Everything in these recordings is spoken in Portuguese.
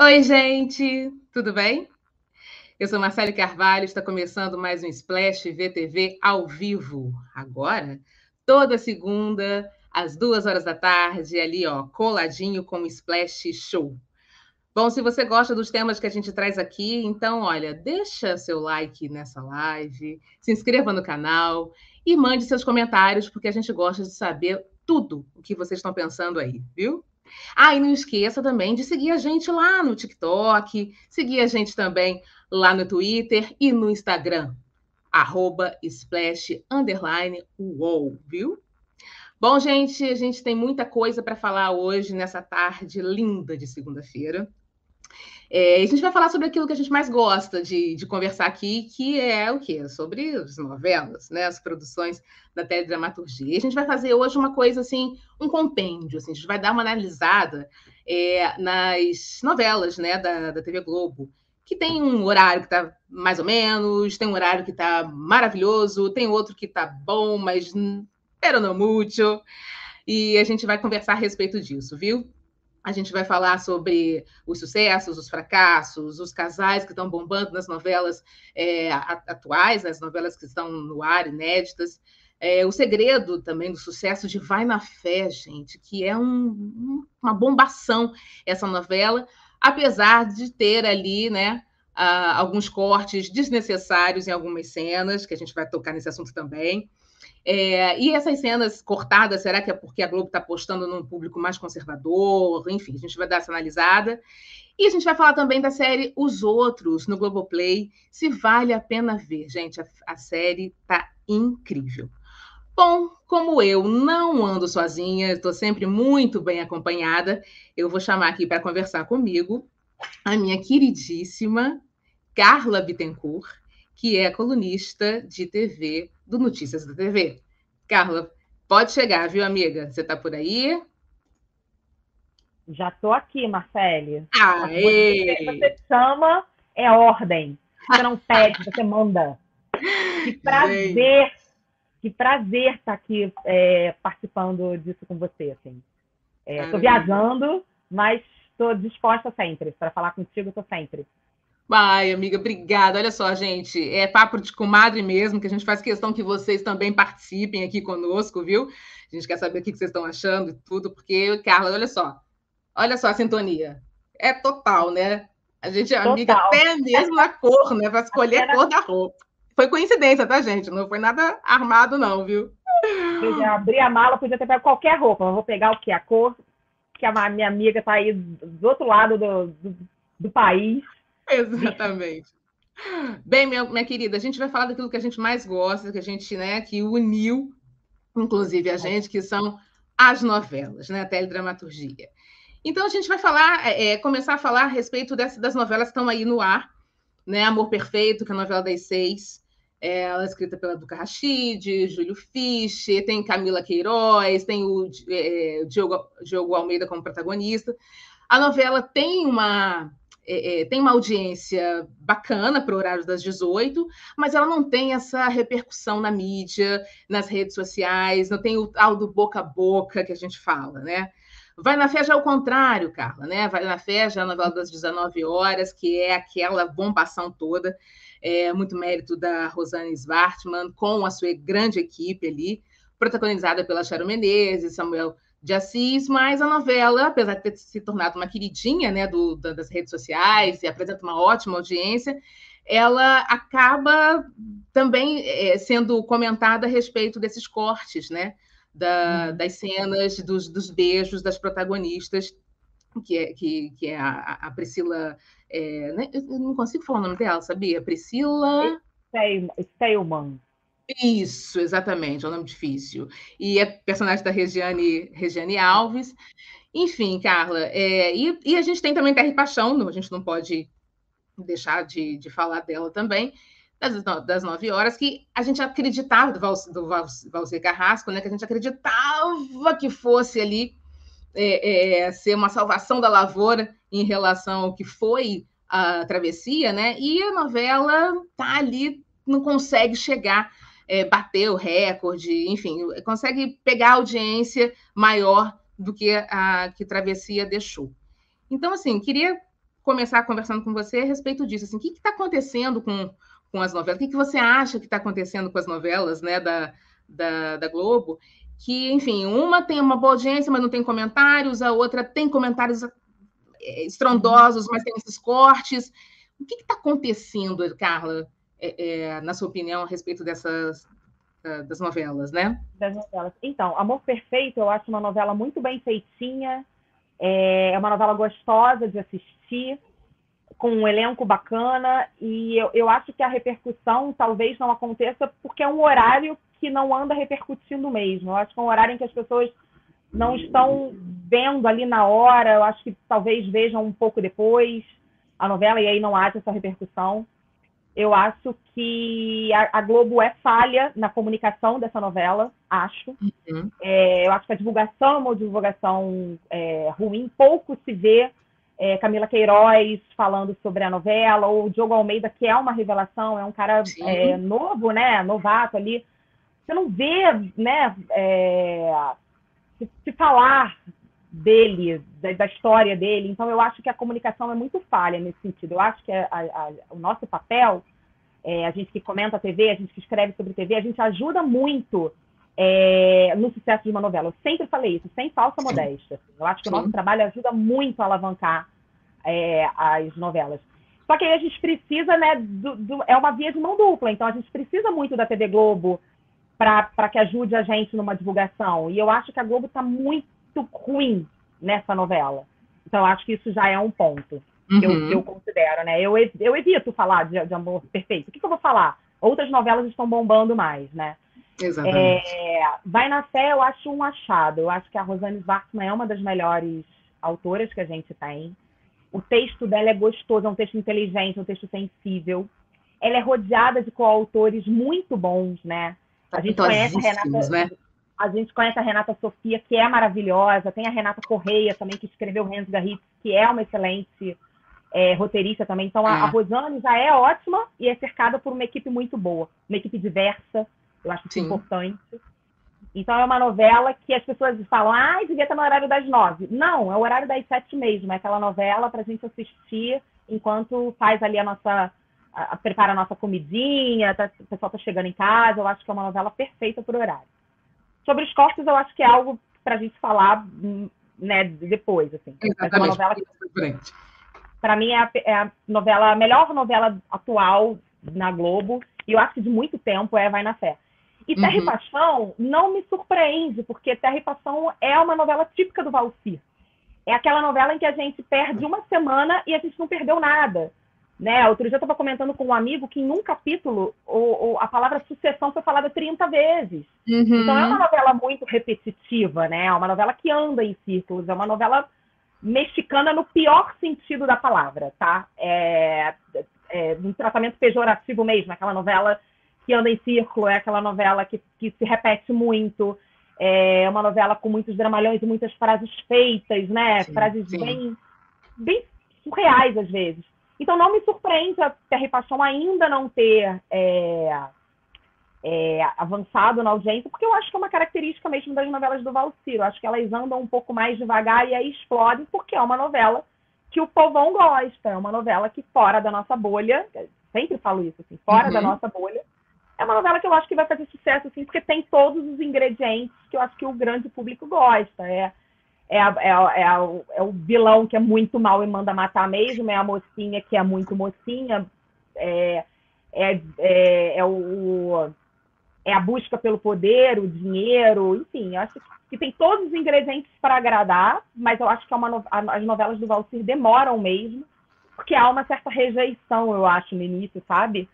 Oi, gente, tudo bem? Eu sou Marcele Carvalho, está começando mais um Splash VTV ao vivo. Agora, toda segunda, às duas horas da tarde, ali, ó, coladinho com o Splash Show. Bom, se você gosta dos temas que a gente traz aqui, então, olha, deixa seu like nessa live, se inscreva no canal e mande seus comentários, porque a gente gosta de saber tudo o que vocês estão pensando aí, viu? Ah, e não esqueça também de seguir a gente lá no TikTok, seguir a gente também lá no Twitter e no Instagram, arroba splash, underline, uou, viu? Bom, gente, a gente tem muita coisa para falar hoje, nessa tarde linda de segunda-feira. É, a gente vai falar sobre aquilo que a gente mais gosta de, de, conversar aqui, que é o quê? Sobre as novelas, né? As produções da teledramaturgia. A gente vai fazer hoje uma coisa assim, um compêndio, assim, a gente vai dar uma analisada é, nas novelas né, da, da TV Globo, que tem um horário que está mais ou menos, tem um horário que está maravilhoso, tem outro que está bom, mas pero não muito. E a gente vai conversar a respeito disso, viu? A gente vai falar sobre os sucessos, os fracassos, os casais que estão bombando nas novelas é, atuais, as novelas que estão no ar, inéditas. É, o segredo também do sucesso de Vai na Fé, gente, que é um, uma bombação essa novela, apesar de ter ali, né, uh, alguns cortes desnecessários em algumas cenas, que a gente vai tocar nesse assunto também. É, e essas cenas cortadas, será que é porque a Globo está apostando num público mais conservador? Enfim, a gente vai dar essa analisada. E a gente vai falar também da série Os Outros, no Globoplay, se vale a pena ver. Gente, a, a série tá incrível. Bom, como eu não ando sozinha, estou sempre muito bem acompanhada, eu vou chamar aqui para conversar comigo a minha queridíssima Carla Bittencourt, que é colunista de TV do Notícias da TV. Carla, pode chegar, viu, amiga? Você está por aí? Já estou aqui, Marcele. Aê! Você, você chama, é ordem. Você não pede, você manda. Que prazer, que prazer estar tá aqui é, participando disso com você. Estou assim. é, viajando, mas estou disposta sempre. Para falar contigo, estou sempre. Ai, amiga, obrigada. Olha só, gente, é papo de comadre mesmo, que a gente faz questão que vocês também participem aqui conosco, viu? A gente quer saber o que vocês estão achando e tudo, porque, Carla, olha só, olha só a sintonia. É total, né? A gente é amiga até mesmo a cor, né? Para escolher a cor da roupa. Foi coincidência, tá, gente? Não foi nada armado, não, viu? Eu abri a mala, podia ter pego qualquer roupa. Eu vou pegar o que? A cor que a minha amiga está aí do outro lado do, do, do país Exatamente. Bem, minha, minha querida, a gente vai falar daquilo que a gente mais gosta, que a gente, né, que uniu, inclusive a gente, que são as novelas, né, a teledramaturgia. Então a gente vai falar, é, é, começar a falar a respeito dessa, das novelas que estão aí no ar, né, Amor Perfeito, que é a novela das seis, é, ela é escrita pela Duca Rachid, Júlio Fischer, tem Camila Queiroz, tem o é, Diogo, Diogo Almeida como protagonista. A novela tem uma é, é, tem uma audiência bacana para o horário das 18, mas ela não tem essa repercussão na mídia, nas redes sociais, não tem o tal do boca a boca que a gente fala, né? Vai na Fé já é o contrário, Carla, né? Vai na Fé já é a novela das 19 horas, que é aquela bombação toda, é muito mérito da Rosane Svartman, com a sua grande equipe ali, protagonizada pela Sharon Menezes, Samuel de Assis, mas a novela, apesar de ter se tornado uma queridinha né, do, das redes sociais e apresenta uma ótima audiência, ela acaba também é, sendo comentada a respeito desses cortes, né? Da, uhum. das cenas, dos, dos, beijos das protagonistas, que é, que, que é a, a Priscila. É, né? Eu não consigo falar o nome dela, sabia? Priscila. Steilman. Isso, exatamente, é um nome difícil. E é personagem da Regiane, Regiane Alves. Enfim, Carla, é, e, e, a gente tem também Terra e Paixão, a gente não pode deixar de, de falar dela também, das, das nove horas, que a gente acreditava, do, Val, do Carrasco, né, que a gente acreditava que fosse ali é, é, ser uma salvação da lavoura em relação ao que foi a travessia, né? E a novela tá ali, não consegue chegar é, bater o recorde, enfim, consegue pegar audiência maior do que a que Travessia deixou. Então, assim, queria começar conversando com você a respeito disso. Assim, o que está acontecendo com, com as novelas? O que, que você acha que está acontecendo com as novelas né, da, da, da Globo? Que, enfim, uma tem uma boa audiência, mas não tem comentários, a outra tem comentários é, estrondosos, mas tem esses cortes. O que está acontecendo, Carla, é, é, na sua opinião, a respeito dessas das novelas, né? Das novelas. Então, Amor Perfeito, eu acho uma novela muito bem feitinha, é, é uma novela gostosa de assistir, com um elenco bacana, e eu, eu acho que a repercussão talvez não aconteça porque é um horário que não anda repercutindo mesmo. Eu acho que é um horário em que as pessoas não estão vendo ali na hora, eu acho que talvez vejam um pouco depois a novela e aí não haja essa repercussão. Eu acho que a, a Globo é falha na comunicação dessa novela, acho. Uhum. É, eu acho que a divulgação é uma divulgação é, ruim. Pouco se vê é, Camila Queiroz falando sobre a novela, ou o Diogo Almeida, que é uma revelação, é um cara é, novo, né? Novato ali. Você não vê, né? É, se, se falar dele, da, da, história dele. Então, eu acho que a comunicação é muito falha nesse sentido. Eu acho que a, a, o nosso papel, é, a gente que comenta a TV, a gente que escreve sobre TV, a gente ajuda muito é, no sucesso de uma novela. Eu sempre falei isso, sem falsa modéstia. Eu acho que Sim. o nosso trabalho ajuda muito a alavancar é, as novelas. Só que aí a gente precisa, né, do, do, é uma via de mão dupla, então a gente precisa muito da TV Globo para que ajude a gente numa divulgação. E eu acho que a Globo está muito ruim nessa novela. Então, acho que isso já é um ponto uhum. que, eu, que eu considero, né? Eu, eu evito falar de, de Amor Perfeito. O que, que, eu vou falar? Outras novelas estão bombando mais, né? Exatamente. É, Vai na Fé, eu acho um achado. Eu acho que a Rosane Svartman é uma das melhores autoras que a gente tem. O texto dela é gostoso, é um texto inteligente, é um texto sensível. Ela é rodeada de coautores muito bons, né? A gente conhece a Renata, né? A gente conhece a Renata Sofia, que é maravilhosa. Tem a Renata Correia também, que escreveu Renzo Garritz, que é uma excelente é, roteirista também. Então, a, é. a Rosane já é ótima e é cercada por uma equipe muito boa. Uma equipe diversa. Eu acho isso importante. Então, é uma novela que as pessoas falam, ah, devia estar no horário das nove. Não, é o horário das sete mesmo. É aquela novela para a gente assistir enquanto faz ali a nossa... A, a, prepara a nossa comidinha, tá, o pessoal está chegando em casa. Eu acho que é uma novela perfeita o horário. Sobre os cortes, eu acho que é algo para a gente falar né, depois. Assim. Exatamente. Novela para mim, é a, é a, novela, a melhor novela atual na Globo, e eu acho que de muito tempo é Vai na Fé. E Terra uhum. e Paixão não me surpreende, porque Terra e Paixão é uma novela típica do Valci. É aquela novela em que a gente perde uma semana e a gente não perdeu nada. Né? Outro dia eu estava comentando com um amigo que em um capítulo o, o, a palavra sucessão foi falada 30 vezes. Uhum. Então é uma novela muito repetitiva, né? É uma novela que anda em círculos, é uma novela mexicana no pior sentido da palavra, tá? É, é um tratamento pejorativo mesmo, aquela novela que anda em círculo, é aquela novela que, que se repete muito, é uma novela com muitos dramalhões e muitas frases feitas, né? Sim, frases sim. bem bem surreais às vezes. Então não me surpreende a Terra e Paixão ainda não ter é, é, avançado na audiência, porque eu acho que é uma característica mesmo das novelas do Valciro. Acho que elas andam um pouco mais devagar e aí explodem, porque é uma novela que o povão gosta. É uma novela que fora da nossa bolha, sempre falo isso, assim, fora uhum. da nossa bolha, é uma novela que eu acho que vai fazer sucesso, assim, porque tem todos os ingredientes que eu acho que o grande público gosta. É é, a, é, a, é, a, é, o vilão que é muito mal e manda matar mesmo, é a mocinha que é muito mocinha, é, é, é, é, o, é a busca pelo poder, o dinheiro, enfim, eu acho que tem todos os ingredientes para agradar, mas eu acho que é uma, as novelas do Valsir demoram mesmo, porque há uma certa rejeição, eu acho, no início, sabe?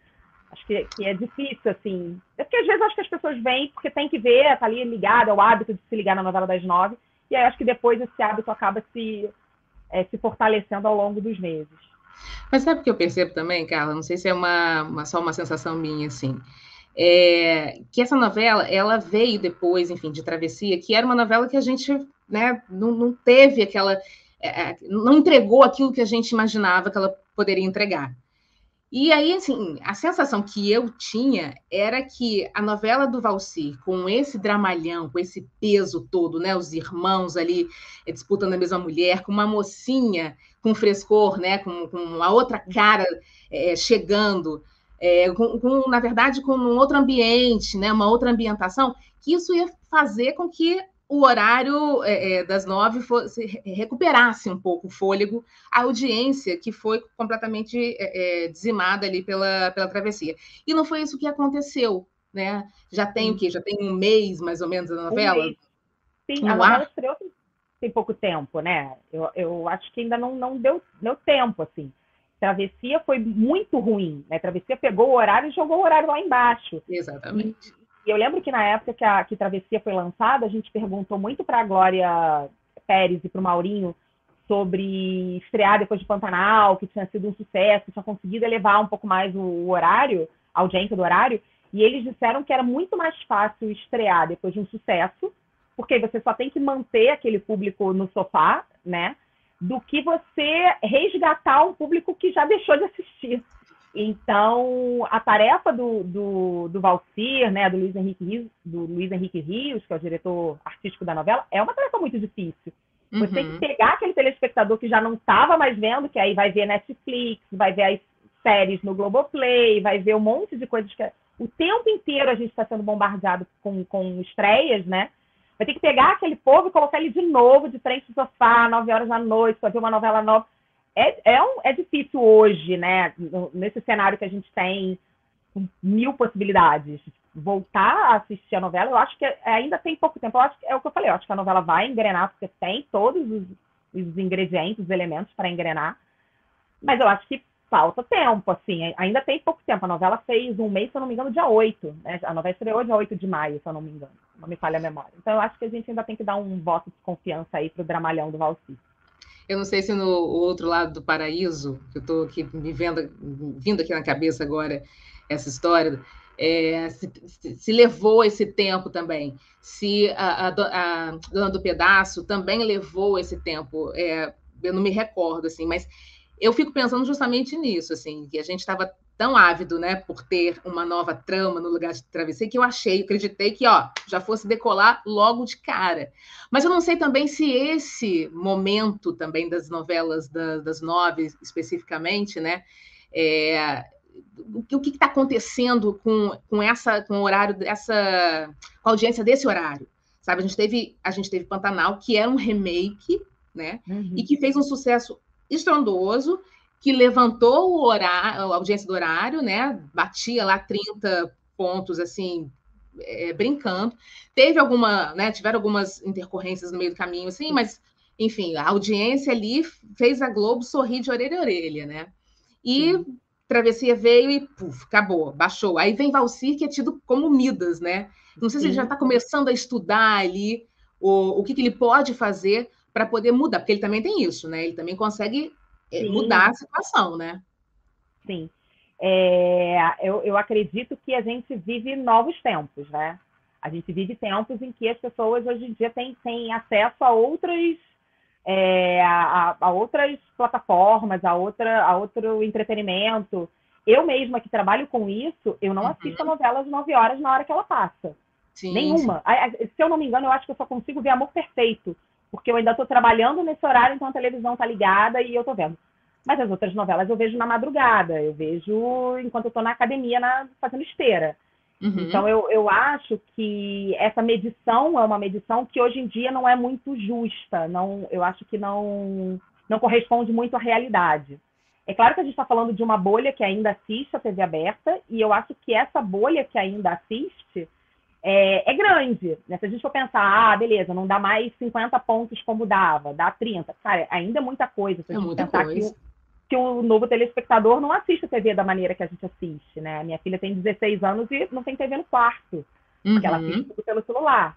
Acho que, que é difícil, assim. É porque às vezes acho que as pessoas vêm porque tem que ver, tá ali ligada, é o hábito de se ligar na novela das nove, e aí acho que depois esse hábito acaba se, é, se fortalecendo ao longo dos meses. Mas sabe o que eu percebo também, Carla? Não sei se é uma, uma só uma sensação minha, assim. É, que essa novela, ela veio depois, enfim, de Travessia, que era uma novela que a gente né, não, não teve aquela... É, é não entregou aquilo que a gente imaginava que ela poderia entregar. E aí, assim, a sensação que eu tinha era que a novela do Valsir, com esse dramalhão, com esse peso todo, né? Os irmãos ali eh, disputando a mesma mulher, com uma mocinha com frescor, né? Com, com uma outra cara é, chegando, é, com, com, na verdade, com um outro ambiente, né? Uma outra ambientação, que isso ia fazer com que o horário é, é, das nove fosse, recuperasse um pouco o fôlego, a audiência que foi completamente é, é, dizimada ali pela, pela travessia. E não foi isso que aconteceu, né? Já tem o quê? Já tem um mês, mais ou menos, a novela? Um Sim, a novela estreou tem pouco tempo, né? Eu, eu acho que ainda não, não deu, deu tempo, assim. Travessia foi muito ruim, né? Travessia pegou o horário e jogou o horário lá embaixo. Exatamente. E eu lembro que na época que a que Travessia foi lançada, a gente perguntou muito para a Glória Pérez e para o Maurinho sobre estrear depois de Pantanal, que tinha sido um sucesso, tinha conseguido elevar um pouco mais o horário, a audiência do horário, e eles disseram que era muito mais fácil estrear depois de um sucesso, porque você só tem que manter aquele público no sofá, né? Do que você resgatar um público que já deixou de assistir. Então, a tarefa do, do, do Valcir, né, do Luiz, Henrique Rios, do Luiz Henrique Rios, que é o diretor artístico da novela, é uma tarefa muito difícil. Você uhum. tem que pegar aquele telespectador que já não estava mais vendo, que aí vai ver Netflix, vai ver as séries no Globoplay, vai ver um monte de coisas que... O tempo inteiro a gente está sendo bombardeado com, com estreias, né? Vai ter que pegar aquele povo e colocar ele de novo de frente do sofá, nove horas da noite, para ver uma novela nova é, é, um, é difícil hoje, né? Nesse cenário que a gente tem mil possibilidades. Voltar a assistir a novela, eu acho que ainda tem pouco tempo. Eu acho que é o que eu falei, eu acho que a novela vai engrenar, porque tem todos os, os ingredientes, os elementos para engrenar. Mas eu acho que falta tempo, assim, ainda tem pouco tempo. A novela fez um mês, se eu não me engano, dia 8. Né? A novela estreou dia 8 de maio, se eu não me engano. Não me falha a memória. Então eu acho que a gente ainda tem que dar um voto de confiança aí pro dramalhão do Valci. Eu não sei se no outro lado do paraíso, que eu estou aqui me vendo, vindo aqui na cabeça agora essa história, é, se, se, levou esse tempo também, se a, a, a, dona do pedaço também levou esse tempo, é, eu não me recordo assim, mas eu fico pensando justamente nisso, assim, que a gente estava tão ávido, né, por ter uma nova trama no lugar de travesseiro, que eu achei, acreditei que, ó, já fosse decolar logo de cara. Mas eu não sei também se esse momento também das novelas da, das nove, especificamente, né, é, o que está acontecendo com, com essa, com o horário dessa, com a audiência desse horário, sabe? A gente teve, a gente teve Pantanal, que era um remake, né, uhum. e que fez um sucesso estrondoso, que levantou o horário, a audiência do horário, né? Batia lá 30 pontos, assim, é, brincando. Teve alguma, né? Tiveram algumas intercorrências no meio do caminho, assim, mas, enfim, a audiência ali fez a Globo sorrir de orelha a orelha, né? E Sim. Travessia veio e, puf, acabou, baixou. Aí vem Valcir, que é tido como Midas, né? Não sei Sim. se ele já está começando a estudar ali o, o que, que ele pode fazer para poder mudar, porque ele também tem isso, né? Ele também consegue Sim. mudar a situação, né? Sim. É, eu, eu acredito que a gente vive novos tempos, né? A gente vive tempos em que as pessoas hoje em dia têm, têm acesso a outras é, a, a, outras plataformas, a, outra, a outro entretenimento. Eu mesma que trabalho com isso, eu não uhum. assisto a novela às 9 horas na hora que ela passa. Sim, Nenhuma. Sim. Se eu não me engano, eu acho que eu só consigo ver Amor Perfeito, porque eu ainda estou trabalhando nesse horário, então a televisão está ligada e eu estou vendo. Mas as outras novelas eu vejo na madrugada, eu vejo enquanto eu estou na academia na, fazendo esteira. Uhum. Então eu, eu acho que essa medição é uma medição que hoje em dia não é muito justa. Não, eu acho que não, não corresponde muito à realidade. É claro que a gente está falando de uma bolha que ainda assiste a TV aberta, e eu acho que essa bolha que ainda assiste é, é grande. Né? Se a gente for pensar, ah, beleza, não dá mais 50 pontos como dava, dá 30. Cara, ainda é muita coisa. Se a é gente é pensar coisa. que, que o novo telespectador não assiste a TV da maneira que a gente assiste, né? Minha filha tem 16 anos e não tem TV no quarto, uhum. porque ela assiste tudo pelo celular.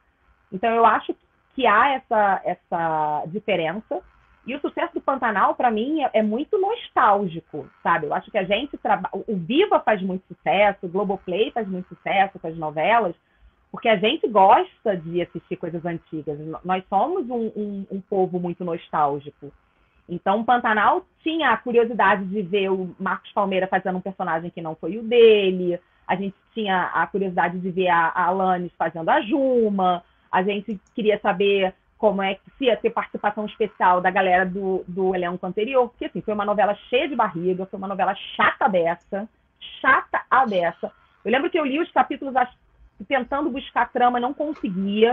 Então, eu acho que há essa, essa diferença. E o sucesso do Pantanal, para mim, é, é, muito nostálgico, sabe? Eu acho que a gente trabalha. O Viva faz muito sucesso, o Globoplay faz muito sucesso com as novelas, porque a gente gosta de assistir coisas antigas. Nós somos um, um, um povo muito nostálgico. Então, Pantanal tinha a curiosidade de ver o Marcos Palmeira fazendo um personagem que não foi o dele, a gente tinha a curiosidade de ver a, a Alanis fazendo a Juma, a gente queria saber como é que se ia ter participação especial da galera do, do elenco anterior, porque assim, foi uma novela cheia de barriga, foi uma novela chata dessa, chata a dessa. Eu lembro que eu li os capítulos tentando buscar trama, não conseguia.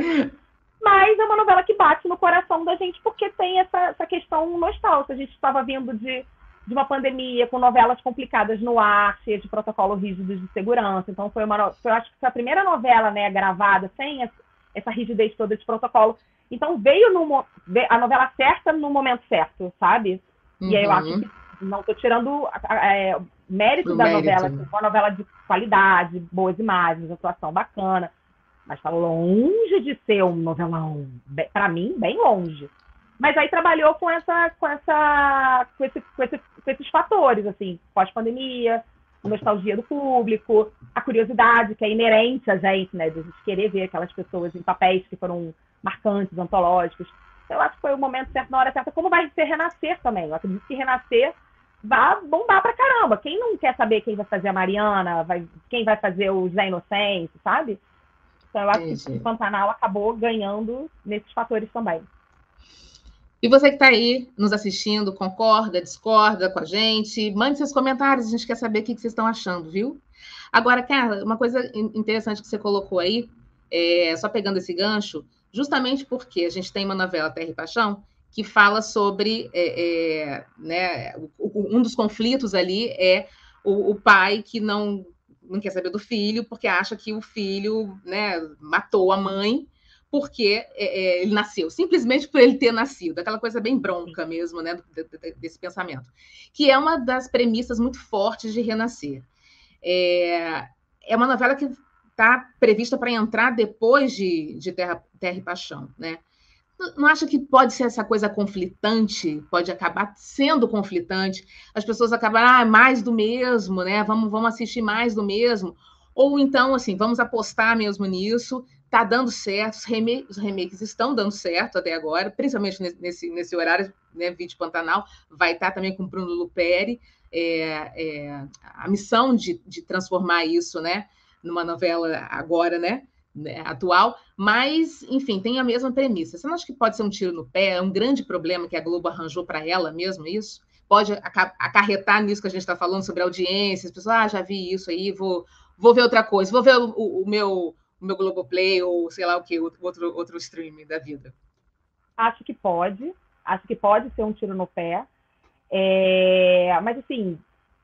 Mas é uma novela que bate no coração da gente porque tem essa, essa questão nostálgica. A gente estava vindo de, de uma pandemia com novelas complicadas no ar, cheias de protocolos rígidos de segurança. Então foi uma, foi, eu acho que foi a primeira novela, né, gravada sem essa rigidez toda de protocolo. Então veio no, a novela certa no momento certo, sabe? E aí eu acho uhum. que não estou tirando é, mérito da mérito. novela, né? uma novela de qualidade, boas imagens, atuação bacana, mas está longe de ser um novelão, para mim, bem longe. Mas aí trabalhou com essa, com essa, com, esse, com, esse, com esses fatores, assim, pós-pandemia, nostalgia do público, a curiosidade que é inerente a gente, né, de a gente querer ver aquelas pessoas em papéis que foram marcantes, antológicos. Eu acho que foi o momento certo, na hora certa, como vai ser Renascer também. Eu acredito que Renascer vai bombar pra caramba. Quem não quer saber quem vai fazer a Mariana, vai, quem vai fazer o Zé Inocente, sabe? Então eu acho Entendi. que o Pantanal acabou ganhando nesses fatores também. E você que está aí nos assistindo, concorda, discorda com a gente? Mande seus comentários, a gente quer saber o que vocês estão achando, viu? Agora, cara, uma coisa interessante que você colocou aí, é, só pegando esse gancho, justamente porque a gente tem uma novela Terra e Paixão que fala sobre é, é, né, um dos conflitos ali é o, o, pai que não, não quer saber do filho porque acha que o filho né, matou a mãe porque é, é ele nasceu, simplesmente por ele ter nascido, aquela coisa bem bronca mesmo, né, desse pensamento, que é uma das premissas muito fortes de Renascer. É, é uma novela que está prevista para entrar depois de, de Terra, Terra e Paixão, né? Não acha que pode ser essa coisa conflitante? Pode acabar sendo conflitante? As pessoas acabam, ah, mais do mesmo, né? Vamos, vamos assistir mais do mesmo. Ou então, assim, vamos apostar mesmo nisso. Tá dando certo, os remakes, os remakes estão dando certo até agora, principalmente nesse, nesse horário, né? Vídeo Pantanal, vai estar tá também com Bruno Luperi. É, é, a missão de, de transformar isso, né? Numa novela agora, né? Né, atual, mas, enfim, tem a mesma premissa. Você não acha que pode ser um tiro no pé? É um grande problema que a Globo arranjou para ela mesmo, isso? Pode acarretar nisso que a gente está falando sobre audiência, as pessoas, ah, já vi isso aí, vou, vou ver outra coisa, vou ver o, o, meu o meu Globoplay ou sei lá o que, outro, outro streaming da vida. Acho que pode, acho que pode ser um tiro no pé, é... mas assim,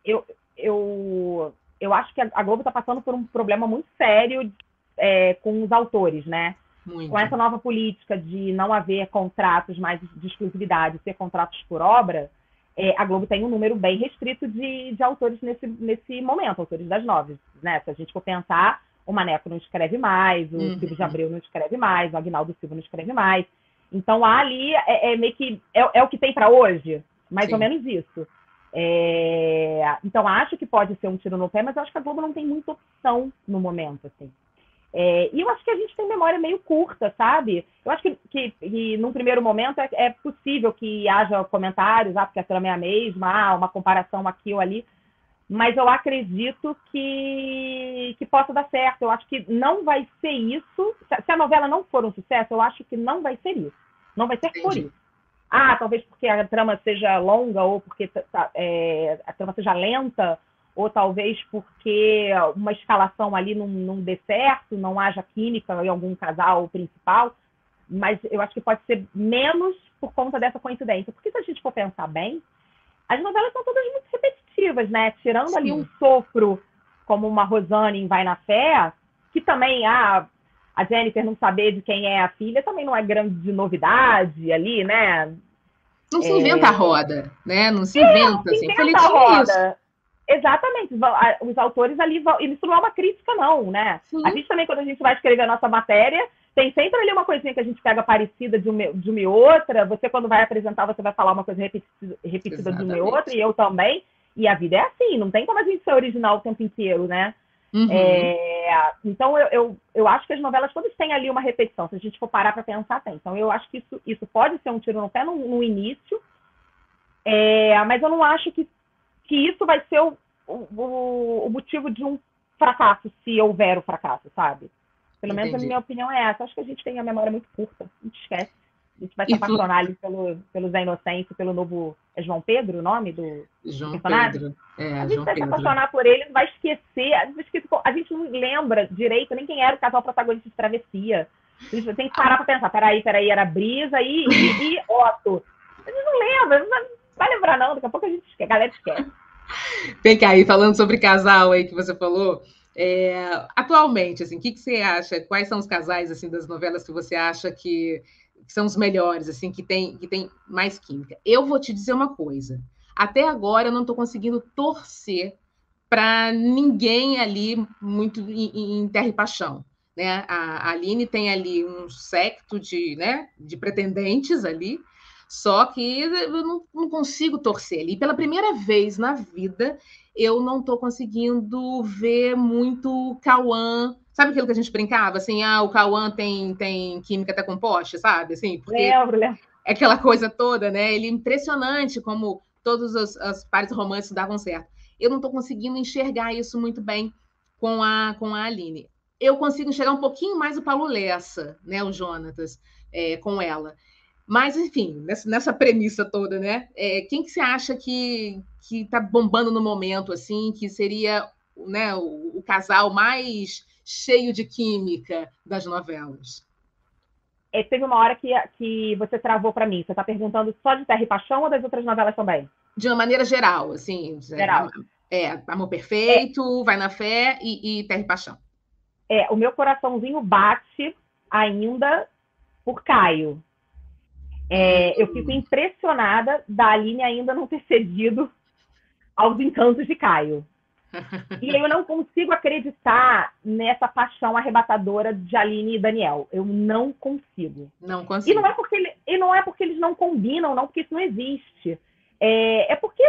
eu, eu, eu acho que a Globo está passando por um problema muito sério é, com os autores, né? Muito. Com essa nova política de não haver contratos mais de exclusividade, ser contratos por obra, é, a Globo tem um número bem restrito de, de autores nesse, nesse momento, autores das nove. Né? Se a gente for pensar, o Maneco não escreve mais, o uhum. Silvio de Abreu não escreve mais, o Agnaldo Silva não escreve mais. Então, ali é, é meio que. É, é, o que tem para hoje, mais Sim. ou menos isso. É, então, acho que pode ser um tiro no pé, mas acho que a Globo não tem muita opção no momento, assim. É, e eu acho que a gente tem memória meio curta, sabe? Eu acho que, que, que num primeiro momento é, é, possível que haja comentários, ah, porque a trama é a mesma, ah, uma comparação aqui ou ali, mas eu acredito que, que possa dar certo. Eu acho que não vai ser isso. Se a novela não for um sucesso, eu acho que não vai ser isso. Não vai ser Entendi. por isso. Ah, talvez porque a trama seja longa ou porque tá, é, a trama seja lenta ou talvez porque uma escalação ali não, não dê certo, não haja química em algum casal principal, mas eu acho que pode ser menos por conta dessa coincidência. Porque se a gente for pensar bem, as novelas são todas muito repetitivas, né? Tirando Sim. ali um sopro, como uma Rosane em Vai na Fé, que também ah, a Jennifer não saber de quem é a filha também não é grande novidade ali, né? Não se inventa é... a roda, né? Não se é, inventa, não se assim. Inventa a roda. Exatamente, os autores ali, isso não é uma crítica, não, né? Sim. A gente também, quando a gente vai escrever a nossa matéria, tem sempre ali uma coisinha que a gente pega parecida de uma, de uma e outra. Você, quando vai apresentar, você vai falar uma coisa repetida, repetida de uma e outra, e eu também. E a vida é assim, não tem como a gente ser original o tempo inteiro, né? Uhum. É, então, eu, eu, eu, acho que as novelas todas têm ali uma repetição. Se a gente for parar para pensar, tem. Então, eu acho que isso, isso pode ser um tiro no pé no, no início, É, mas eu não acho que, que isso vai ser o, o, o motivo de um fracasso, se houver o fracasso, sabe? Pelo menos Entendi. a minha opinião é essa. Acho que a gente tem a memória muito curta, a gente esquece. A gente vai se apaixonar ali pelo, pelo Zé Inocêncio, pelo novo. É João Pedro o nome do João personagem? Pedro. É, a gente João vai Pedro. se apaixonar por ele, vai esquecer. A gente, a gente não lembra direito nem quem era o casal protagonista de travessia. A gente tem que parar pra pensar. Peraí, peraí, era Brisa e, e, e Otto. A gente não lembra, não vai lembrar, não. Daqui a pouco a gente esquece, a galera esquece. Vem cá, aí, falando sobre casal aí que você falou. É, atualmente, assim, o que, que você acha? Quais são os casais assim das novelas que você acha que, que são os melhores, assim, que tem, que tem mais química? Eu vou te dizer uma coisa. Até agora eu não estou conseguindo torcer para ninguém ali muito em, em, terra e paixão. Né? A, a Aline tem ali um secto de, né, de pretendentes ali, só que eu não, não consigo torcer ali. Pela primeira vez na vida, eu não estou conseguindo ver muito Cauã. Sabe aquilo que a gente brincava? Assim, ah, o Cauã tem, tem química até composta, sabe? Assim, porque lembro, lembro. É aquela coisa toda, né? Ele é impressionante como todos os, os pares românticos davam certo. Eu não estou conseguindo enxergar isso muito bem com a, com a Aline. Eu consigo enxergar um pouquinho mais o Paulo Lessa, né? O Jonatas, é, com ela. Mas, enfim, nessa, nessa premissa toda, né? É, quem que você acha que está bombando no momento, assim, que seria né, o, o, casal mais cheio de química das novelas? É, teve uma hora que, que você travou para mim. Você está perguntando só de Terra e Paixão ou das outras novelas também? De uma maneira geral, assim. Geral. É, Amor Perfeito, é. Vai na Fé e, e Terra e Paixão. É, o meu coraçãozinho bate ainda por Caio. É, eu fico impressionada da Aline ainda não ter cedido aos encantos de Caio. E eu não consigo acreditar nessa paixão arrebatadora de Aline e Daniel. Eu não consigo. Não consigo. E não é porque, ele, e não é porque eles não combinam, não, porque isso não existe. É, é porque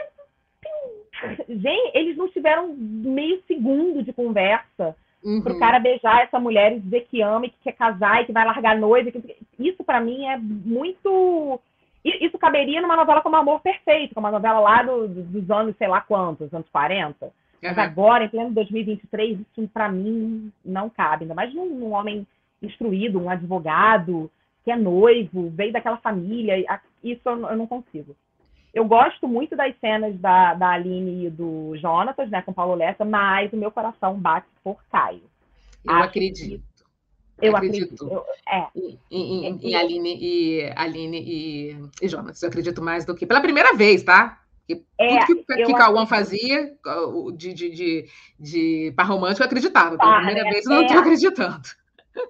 gente, eles não tiveram meio segundo de conversa uhum. pro cara beijar essa mulher e dizer que ama e que quer casar e que vai largar a noiva. Que... Isso para mim é muito. Isso caberia numa novela como Amor Perfeito, como uma novela lá do, dos anos, sei lá quantos, anos 40. Uhum. Mas agora, em pleno 2023, isso para mim não cabe. Ainda mais num, num homem instruído, um advogado, que é noivo, veio daquela família. Isso eu, eu não consigo. Eu gosto muito das cenas da, da Aline e do Jonatas, né, com Paulo Lessa, mas o meu coração bate por Caio. Eu Acho acredito. Que... Eu acredito. Eu, é. Em, em, Aline e Aline e, e Jonas. Eu acredito mais do que. Pela primeira vez, tá? Que, é, tudo que, que Cauã fazia de, de, de, de par romântico, eu acreditava. Pela primeira né? vez, eu não estou é. acreditando.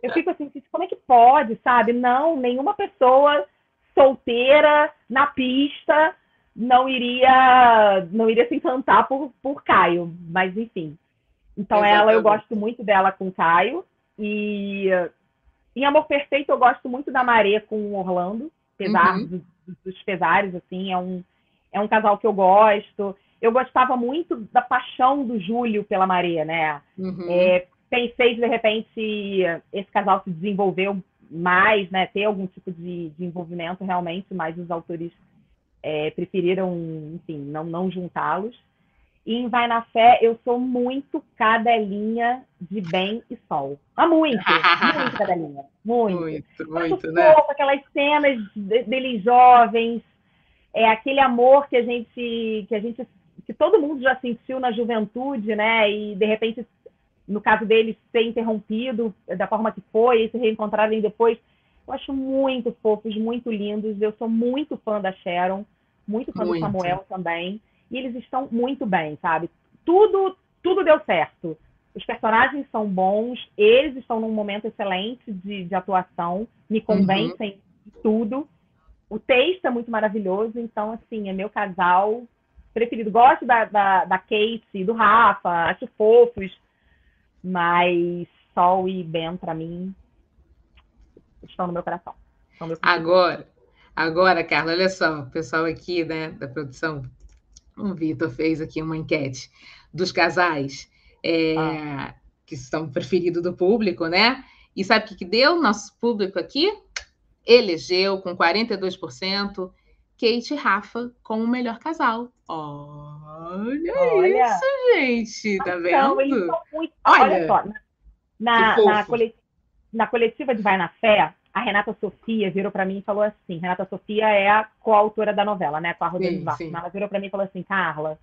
Eu fico assim, como é que pode, sabe? Não, nenhuma pessoa solteira na pista não iria não iria se encantar por, por Caio, mas enfim. Então Exatamente. ela, eu gosto muito dela com Caio e em Amor Perfeito eu gosto muito da Maré com Orlando, apesar uhum. dos, dos pesares, assim, é um, é um casal que eu gosto. Eu gostava muito da paixão do Júlio pela Maria, né? Uhum. É, pensei de repente esse casal se desenvolveu mais, né? Ter algum tipo de, de envolvimento realmente, mas os autores é, preferiram, enfim, não, não juntá-los. E em Vai na Fé, eu sou muito cadelinha de bem e sol. Ah, muito, muito cadelinha. Muito. Muito, muito, né? Fofo, aquelas cenas deles jovens, é aquele amor que a gente, que a gente, que todo mundo já sentiu na juventude, né? E de repente, no caso deles, ser interrompido da forma que foi, e se reencontrarem depois. Eu acho muito fofos, muito lindos. Eu sou muito fã da Sharon, muito fã muito. do Samuel também. E eles estão muito bem, sabe? Tudo, tudo deu certo. Os personagens são bons, eles estão num momento excelente de, de atuação, me convencem uhum. de tudo. O texto é muito maravilhoso, então, assim, é meu casal preferido. Gosto da, da, da Kate, do Rafa, acho fofos, mas Sol e Ben, para mim, estão no meu coração. Meu agora, agora, Carla, olha só, o pessoal aqui né, da produção, o Vitor fez aqui uma enquete dos casais é, ah. que são preferidos do público, né? E sabe o que, que deu? Nosso público aqui elegeu com 42% Kate e Rafa com o melhor casal. Olha, Olha isso, gente, tá vendo? Eles são muito... Olha, Olha só, na, na, na coletiva de Vai na Fé, a Renata Sofia virou para mim e falou assim: Renata Sofia é a coautora da novela, né? Com a Rodrigo Ela virou para mim e falou assim: Carla,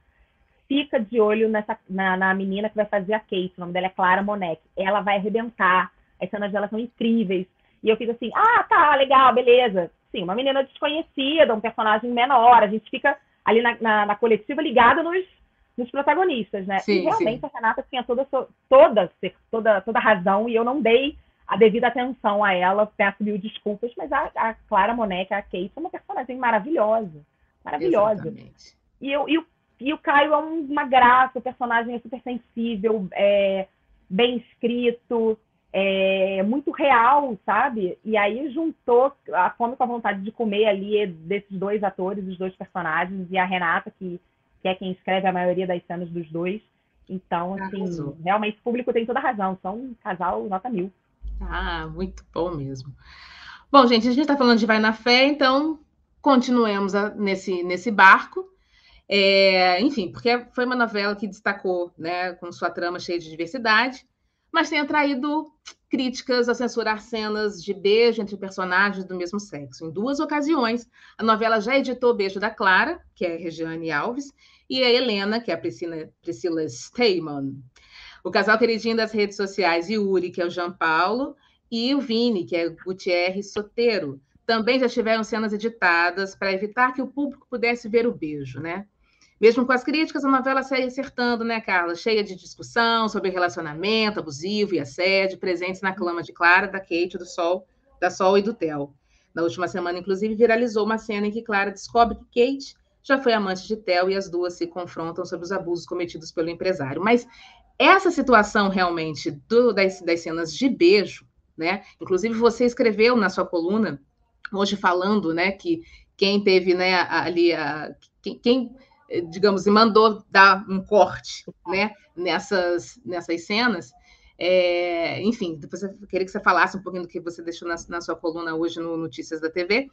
fica de olho nessa, na, na, menina que vai fazer a Kate. O nome dela é Clara Monek. Ela vai arrebentar. As cenas dela são incríveis. E eu fico assim: ah, tá, legal, beleza. Sim, uma menina desconhecida, um personagem menor. A gente fica ali na, na, na coletiva ligada nos, nos protagonistas, né? Sim, e realmente sim. a Renata tinha toda, toda, toda, toda razão e eu não dei a devida atenção a ela, peço mil desculpas, mas a, a Clara Moneca, a Kate, é uma personagem maravilhosa. Maravilhosa. E, eu, e, o, e o Caio é uma graça, o personagem é super sensível, é, bem escrito, é, muito real, sabe? E aí juntou a fome com a vontade de comer ali desses dois atores, os dois personagens, e a Renata, que, que é quem escreve a maioria das cenas dos dois. Então, assim, Arrasou. realmente o público tem toda a razão. São um casal nota mil. Ah, muito bom mesmo. Bom, gente, a gente está falando de Vai na Fé, então continuemos a, nesse, nesse barco. É, enfim, porque foi uma novela que destacou, né, com sua trama cheia de diversidade, mas tem atraído críticas a censurar cenas de beijo entre personagens do mesmo sexo. Em duas ocasiões, a novela já editou Beijo da Clara, que é Regiane Alves, e a Helena, que é a Priscila, Priscila Steyman. O casal queridinho das redes sociais, Yuri, que é o João Paulo, e o Vini, que é Gutierrez Soteiro, também já tiveram cenas editadas para evitar que o público pudesse ver o beijo, né? Mesmo com as críticas, a novela segue acertando, né, Carla? Cheia de discussão sobre relacionamento abusivo e assédio, presentes na clama de Clara, da Kate, do Sol, da Sol e do Theo. Na última semana, inclusive, viralizou uma cena em que Clara descobre que Kate já foi amante de Theo e as duas se confrontam sobre os abusos cometidos pelo empresário. Mas essa situação realmente do, das, das cenas de beijo, né? Inclusive você escreveu na sua coluna hoje falando, né, que quem teve, né, ali a, quem, quem digamos, mandou dar um corte, né, nessas nessas cenas. É, enfim, depois eu queria que você falasse um pouquinho do que você deixou na, na sua coluna hoje no Notícias da TV.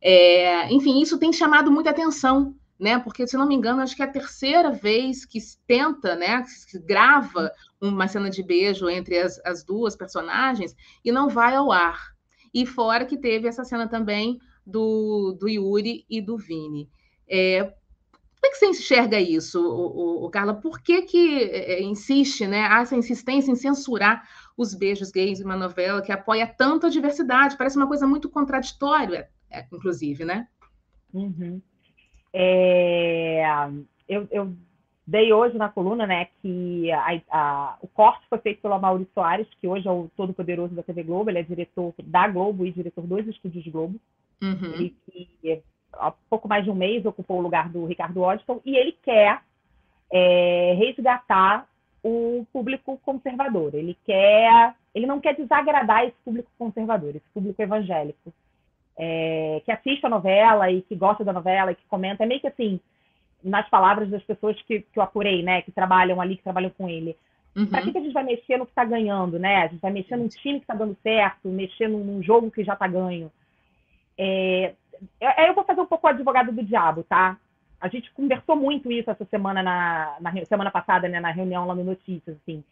É, enfim, isso tem chamado muita atenção, né? Porque, se não me engano, acho que é a terceira vez que tenta, né? Que grava uma cena de beijo entre as, as duas personagens e não vai ao ar. E fora que teve essa cena também do, do Yuri e do Vini. É, como é que você enxerga isso, o, o, o Carla? Por que, que é, é insiste, né? Há essa insistência em censurar os beijos gays em uma novela que apoia tanto a diversidade? Parece uma coisa muito contraditória, é, inclusive, né? Uhum. É, eu, eu, dei hoje na coluna né, que a, a, o corte foi feito pelo Amaury Soares, que hoje é o todo-poderoso da TV Globo, ele é diretor da Globo e diretor dos estúdios Globo. Uhum. Ele que há pouco mais de um mês ocupou o lugar do Ricardo Odson, e ele quer é, resgatar o público conservador. Ele quer, ele não quer desagradar esse público conservador, esse público evangélico é, que assiste a novela e que gosta da novela e que comenta, é meio que assim, nas palavras das pessoas que, que eu apurei, né, que trabalham ali, que trabalham com ele. Uhum. Para que, que a gente vai mexer no que está ganhando, né? A gente vai mexer num time que está dando certo, mexer num, jogo que já está ganho. É, é, eu vou fazer um pouco o advogado do diabo, tá? A gente conversou muito isso essa semana, na, na semana passada, né, na reunião lá no Notícias, assim.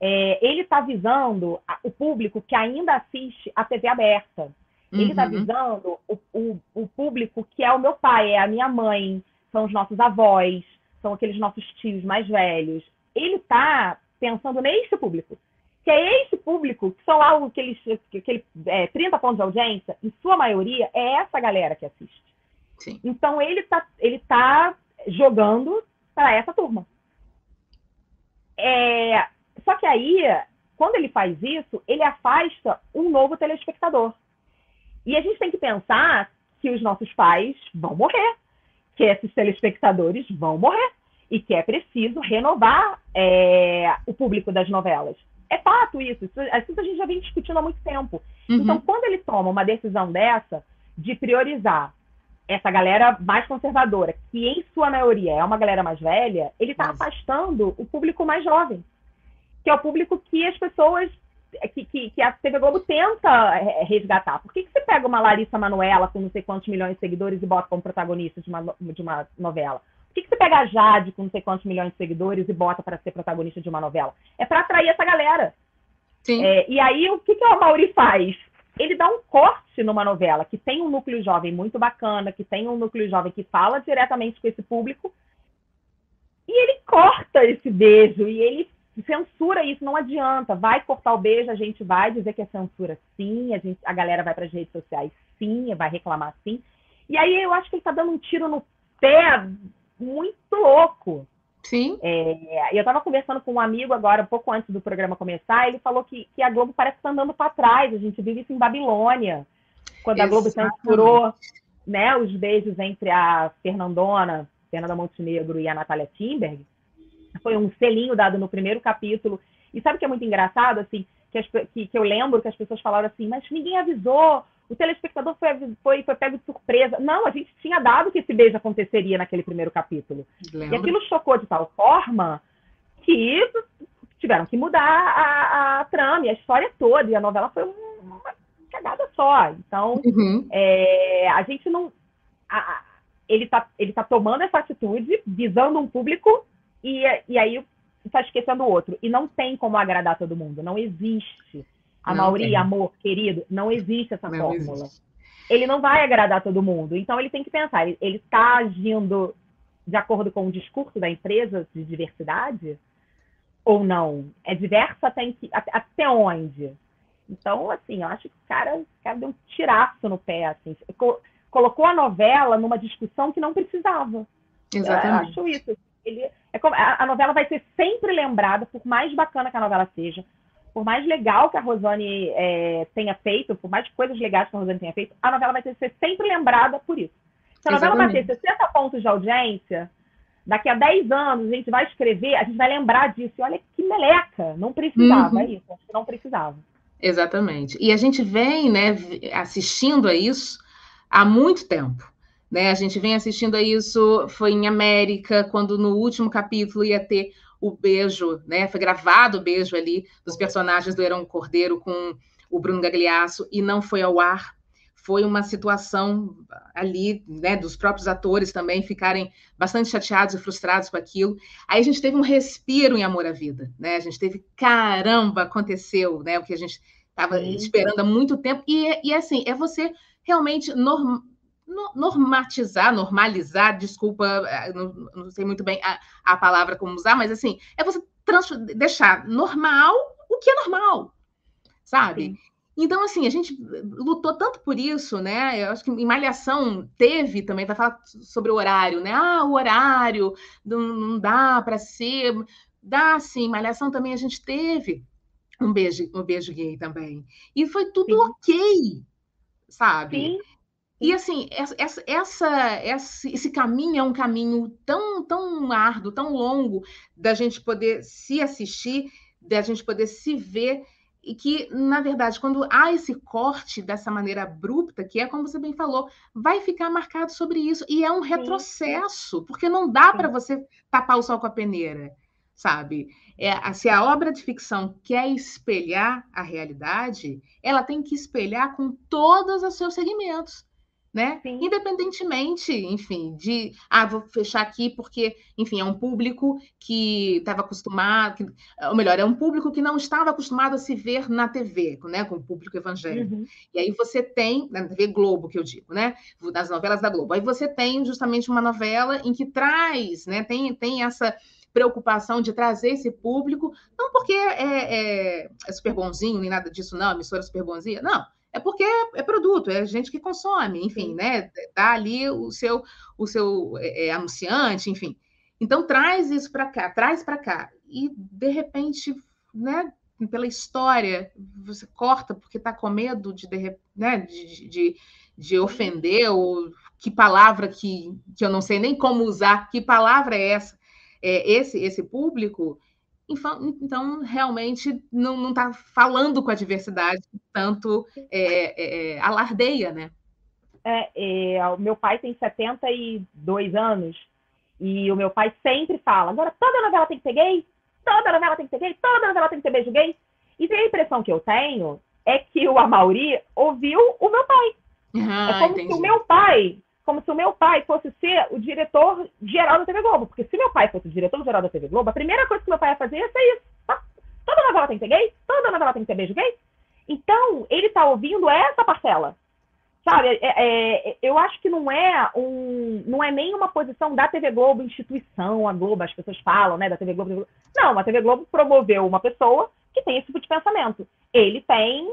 É, ele está avisando o público que ainda assiste a TV aberta. Ele está uhum. visando o, o, o, público que é o meu pai, é a minha mãe, são os nossos avós, são aqueles nossos tios mais velhos. Ele está pensando nesse público. Que é esse público, que são lá aqueles, aquele, é, 30 pontos de audiência, em sua maioria, é essa galera que assiste. Sim. Então ele está ele tá jogando para essa turma. É, só que aí, quando ele faz isso, ele afasta um novo telespectador. E a gente tem que pensar que os nossos pais vão morrer, que esses telespectadores vão morrer e que é preciso renovar é, o público das novelas. É fato isso, isso, isso a gente já vem discutindo há muito tempo. Uhum. Então, quando ele toma uma decisão dessa de priorizar essa galera mais conservadora, que em sua maioria é uma galera mais velha, ele está afastando o público mais jovem, que é o público que as pessoas que, que, que, a TV Globo tenta é, resgatar. Por que, que você pega uma Larissa Manuela com não sei quantos milhões de seguidores e bota como protagonista de uma, de uma novela? Por que, que você pega a Jade com não sei quantos milhões de seguidores e bota para ser protagonista de uma novela? É para atrair essa galera. Sim. É, e aí, o que, que o Mauri faz? Ele dá um corte numa novela que tem um núcleo jovem muito bacana, que tem um núcleo jovem que fala diretamente com esse público, e ele corta esse beijo e ele censura isso, não adianta. Vai cortar o beijo, a gente vai dizer que é censura sim, a, gente, a galera vai para as redes sociais sim, vai reclamar sim. E aí eu acho que ele está dando um tiro no pé muito louco. Sim. É, eu estava conversando com um amigo agora, um pouco antes do programa começar, ele falou que, que a Globo parece estar tá andando para trás, a gente vive isso em Babilônia. Quando a Globo censurou né, os beijos entre a Fernandona, Fernanda Montenegro e a Natália Timberg, foi um selinho dado no primeiro capítulo. E sabe o que é muito engraçado, assim, que, as, que, que eu lembro que as pessoas falaram assim, mas ninguém avisou, o telespectador foi, foi, foi pego de surpresa. Não, a gente tinha dado que esse beijo aconteceria naquele primeiro capítulo. Lembra? E aquilo chocou de tal forma que tiveram que mudar a, a trama e a história toda. E a novela foi uma cagada só. Então, uhum. é, a gente não. A, ele está ele tá tomando essa atitude, visando um público, e, e aí está esquecendo o outro. E não tem como agradar todo mundo. Não existe. A não Mauri, tem. amor, querido, não existe essa não fórmula. Existe. Ele não vai agradar todo mundo. Então ele tem que pensar, ele está agindo de acordo com o discurso da empresa de diversidade ou não? É diversa até, até onde? Então, assim, eu acho que o cara, o cara deu um tiraço no pé, assim. Colocou a novela numa discussão que não precisava. Exatamente. Eu acho isso. Ele, é como, a, a novela vai ser sempre lembrada, por mais bacana que a novela seja, por mais legal que a Rosane é, tenha feito, por mais coisas legais que a Rosane tenha feito, a novela vai ser sempre lembrada por isso. Se a novela bater 60 pontos de audiência, daqui a 10 anos a gente vai escrever, a gente vai lembrar disso. E olha que meleca, não precisava, uhum. é isso, não precisava. Exatamente. E a gente vem né, assistindo a isso há muito tempo. Né? A gente vem assistindo a isso, foi em América, quando no último capítulo ia ter o beijo, né? Foi gravado o beijo ali dos personagens do Heron Cordeiro com o Bruno Gagliasso e não foi ao ar. Foi uma situação ali, né, dos próprios atores também ficarem bastante chateados e frustrados com aquilo. Aí a gente teve um respiro em Amor à Vida, né? A gente teve, caramba, aconteceu, né? O que a gente estava esperando há muito tempo. E, e assim, é você realmente norm, normatizar, normalizar, desculpa, eh, não, não sei muito bem a, a, palavra como usar, mas assim, é você deixar normal o que é normal, sabe? Sim. Então, assim, a gente lutou tanto por isso, né? Eu acho que em Malhação teve também, vai falar sobre o horário, né? Ah, o horário não, não dá para ser. Dá sim, Malhação também a gente teve um beijo, um beijo gay também. E foi tudo sim. ok, sabe? Sim. E assim, essa, essa, esse caminho é um caminho tão, tão árduo, tão longo da gente poder se assistir, da gente poder se ver, e que, na verdade, quando há esse corte dessa maneira abrupta, que é como você bem falou, vai ficar marcado sobre isso. E é um retrocesso, porque não dá para você tapar o sol com a peneira, sabe? É, se a obra de ficção quer espelhar a realidade, ela tem que espelhar com todos os seus segmentos né? Sim. Independentemente, enfim, de ah, vou fechar aqui porque, enfim, é um público que estava acostumado, que, ou melhor, é um público que não estava acostumado a se ver na TV, né? Com o público evangélico. Uhum. E aí você tem, na TV Globo, que eu digo, né? Nas novelas da Globo. Aí você tem justamente uma novela em que traz, né? Tem, tem essa preocupação de trazer esse público, não porque é, é, é super bonzinho, nem nada disso, não, emissora super bonzinha, não é porque é, é, produto, é gente que consome, enfim, né? Dá ali o seu, o seu é, é anunciante, enfim. Então traz isso para cá, traz para cá. E de repente, né? Pela história, você corta porque está com medo de, né, de, de, de ofender, ou que palavra que, que eu não sei nem como usar, que palavra é essa? É, esse, esse público, então, realmente, não está falando com a diversidade, tanto é, é, é, alardeia, né? É, é, o meu pai tem 72 anos e o meu pai sempre fala: agora toda novela tem que ter gay, toda novela tem que ter gay, toda novela tem que ter beijo gay. E a impressão que eu tenho é que o Amauri ouviu o meu pai. Ah, é como entendi. se o meu pai, como se o meu pai fosse ser o diretor geral da TV Globo. Porque se meu pai fosse o diretor geral da TV Globo, a primeira coisa que meu pai ia fazer ia ser isso. Tá? Toda novela tem que ter gay, toda novela tem que ter beijo gay. Então, ele está ouvindo essa parcela. Sabe, é, é, é, eu acho que não é um, não é nem uma posição da TV Globo, instituição, a Globo, as pessoas falam, né, da TV Globo. Não, a TV Globo promoveu uma pessoa que tem esse tipo de pensamento. Ele tem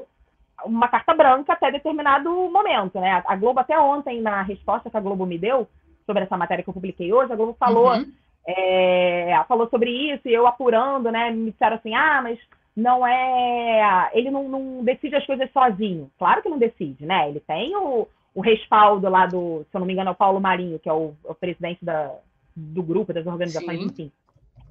uma carta branca até determinado momento, né? A Globo até ontem, na resposta que a Globo me deu sobre essa matéria que eu publiquei hoje, a Globo falou, uhum. é, falou sobre isso e eu apurando, né? Me disseram assim, ah, mas não é. Ele não, não, decide as coisas sozinho. Claro que não decide, né? Ele tem o, o respaldo lá do, se eu não me engano, é o Paulo Marinho, que é o, o presidente da, do grupo, das organizações, Sim. enfim.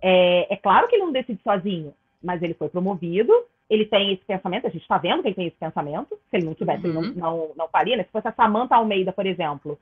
É, é claro que ele não decide sozinho, mas ele foi promovido, ele tem esse pensamento, a gente está vendo que ele tem esse pensamento. Se ele não tivesse, uhum. ele não, não, não faria, né? Se fosse a Samantha Almeida, por exemplo,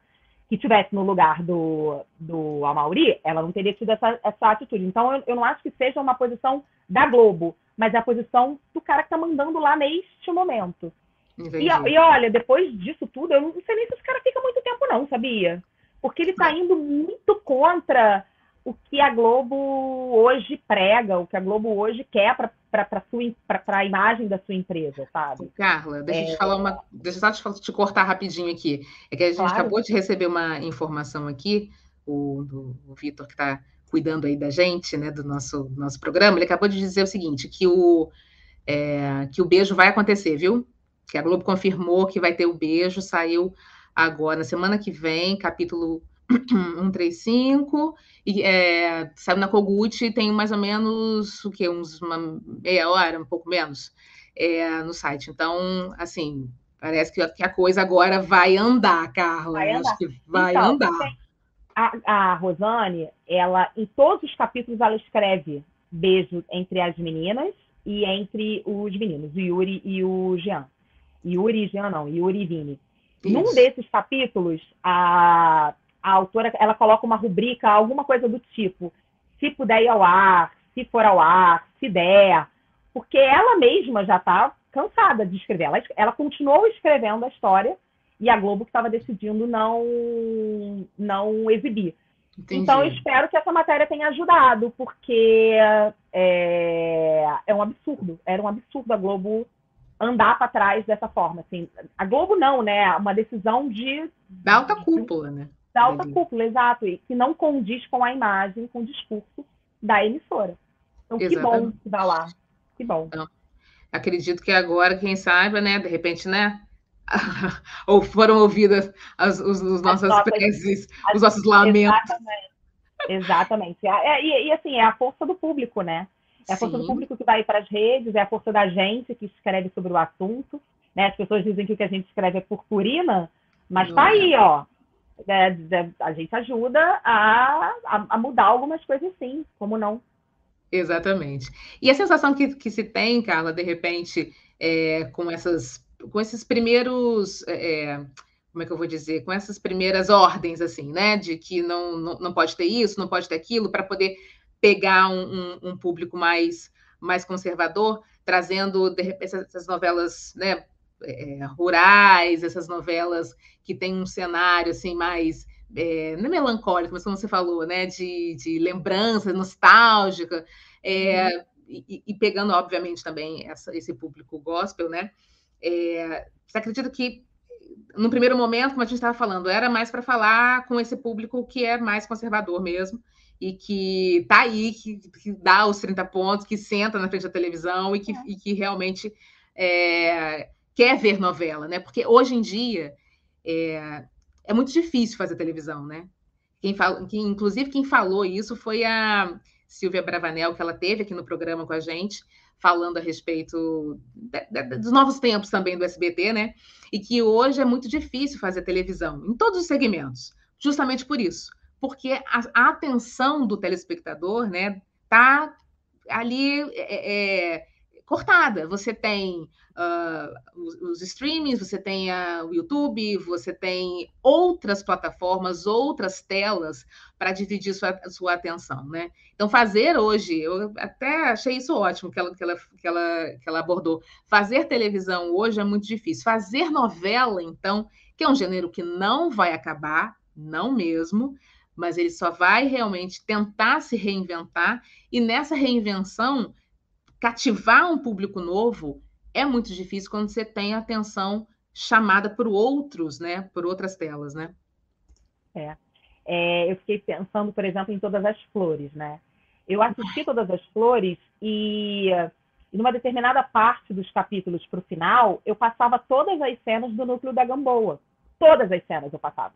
que tivesse no lugar do, do Amauri, ela não teria tido essa, essa atitude. Então, eu, eu não acho que seja uma posição da Globo mas é a posição do cara que tá mandando lá neste momento. E, e, olha, depois disso tudo, eu não sei nem se esse cara fica muito tempo, não, sabia? Porque ele tá indo muito contra o que a Globo hoje prega, o que a Globo hoje quer para a imagem da sua empresa, sabe? Carla, deixa é... eu te falar uma. Deixa eu só te, te, cortar rapidinho aqui. É que a gente claro. acabou de receber uma informação aqui, o, do, o Vitor que está cuidando aí da gente, né, do nosso, nosso programa, ele acabou de dizer o seguinte, que o, é, que o beijo vai acontecer, viu? Que a Globo confirmou que vai ter o beijo, saiu agora, na semana que vem, capítulo 135, e é, saiu na Kogut, tem mais ou menos, o quê, uns uma meia hora, um pouco menos, é, no site. Então, assim, parece que, que a coisa agora vai andar, Carla. Vai andar. Acho que vai então, andar. A, a Rosane, ela, em todos os capítulos, ela escreve beijo entre as meninas e entre os meninos, o Yuri e o Jean. Yuri e Jean, não, Yuri e Vini. Isso. Num desses capítulos, a, a autora ela coloca uma rubrica, alguma coisa do tipo: se puder ir ao ar, se for ao ar, se der. Porque ela mesma já está cansada de escrever. Ela, ela continuou escrevendo a história e a Globo que estava decidindo não, não exibir. Entendi. Então, eu espero que essa matéria tenha ajudado, porque é, é um absurdo. Era um absurdo a Globo andar para trás dessa forma. Assim, a Globo não, né? Uma decisão de. Da alta cúpula, né? Da alta Entendi. cúpula, exato. E que não condiz com a imagem, com o discurso da emissora. Então, Exatamente. que bom que dá lá. Que bom. Então, acredito que agora, quem saiba, né? De repente, né? ou foram ouvidas as, os, os nossas as preces, as, os nossos lamentos. Exatamente. Exatamente. É, e, e, assim, é a força do público, né? É a força Sim. do público que vai para as redes, é a força da gente que escreve sobre o assunto. Né? As pessoas dizem que o que a gente escreve é purpurina, mas Não tá é. aí, ó. É, é, a gente ajuda a, a, a, mudar algumas coisas sim, como não? Exatamente. E a sensação que, que se tem, Carla, de repente, é, com essas com esses primeiros. É, é, como é que eu vou dizer? Com essas primeiras ordens, assim, né? De que não, não, não pode ter isso, não pode ter aquilo, para poder pegar um, um, um, público mais, mais conservador, trazendo, de repente, essas novelas, né? É, rurais, essas novelas que tem um cenário assim mais é, não é melancólico, mas como você falou, né, de, de lembrança nostálgica, é, uhum. e, e, pegando, obviamente, também essa, esse público gospel, né, é, você acredita que, no primeiro momento, como a gente estava falando, era mais para falar com esse público que é mais conservador mesmo, e que está aí, que, que, dá os 30 pontos, que senta na frente da televisão e que, é. e que realmente é, quer ver novela, né? Porque hoje em dia é, é muito difícil fazer televisão, né? Quem fala, inclusive, quem falou isso foi a Silvia Bravanel, que ela teve aqui no programa com a gente, falando a respeito dos novos tempos também do SBT, né? E que hoje é muito difícil fazer televisão, em todos os segmentos, justamente por isso. Porque a, a atenção do telespectador, né, tá ali é, é, cortada. Você tem uh, os, os, streamings, você tem o YouTube, você tem outras plataformas, outras telas para dividir sua, sua atenção, né? Então, fazer hoje, eu até achei isso ótimo que ela, que, ela, que, ela, que ela abordou. Fazer televisão hoje é muito difícil. Fazer novela, então, que é um gênero que não vai acabar, não mesmo, mas ele só vai realmente tentar se reinventar, e nessa reinvenção, cativar um público novo é muito difícil quando você tem a atenção chamada por outros, né? Por outras telas, né? É. é. eu fiquei pensando, por exemplo, em Todas as Flores, né? Eu assisti Todas as Flores e, e numa determinada parte dos capítulos para o final, eu passava todas as cenas do núcleo da Gamboa. Todas as cenas eu passava.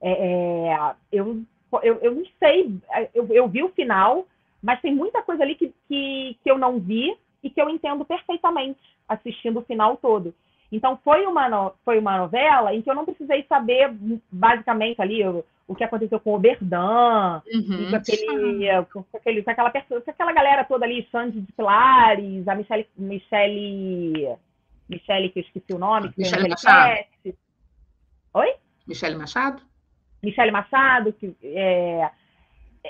É, é, eu, eu, eu não sei, eu, eu vi o final, mas tem muita coisa ali que, que, que eu não vi e que eu entendo perfeitamente assistindo o final todo. Então, foi uma, no, foi uma novela em que eu não precisei saber, basicamente, ali o, o que aconteceu com o Berdan, uhum. com, aquele, com, aquele, com, aquela, com aquela galera toda ali, Sandy de Pilares, a Michelle, Michelle, Michelle que eu esqueci o nome. Que Michelle Machado. Oi? Michelle Machado? Michelle Machado, que é...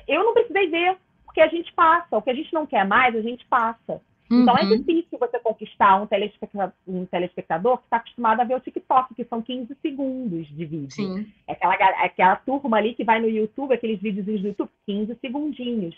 eu não precisei ver, porque a gente passa. O que a gente não quer mais, a gente passa. Uhum. Então é uhum. difícil você conquistar um telespectador, um telespectador que está acostumado a ver o TikTok, que são 15 segundos de vídeo. Sim. É aquela, é aquela turma ali que vai no YouTube, aqueles vídeos do YouTube, 15 segundinhos.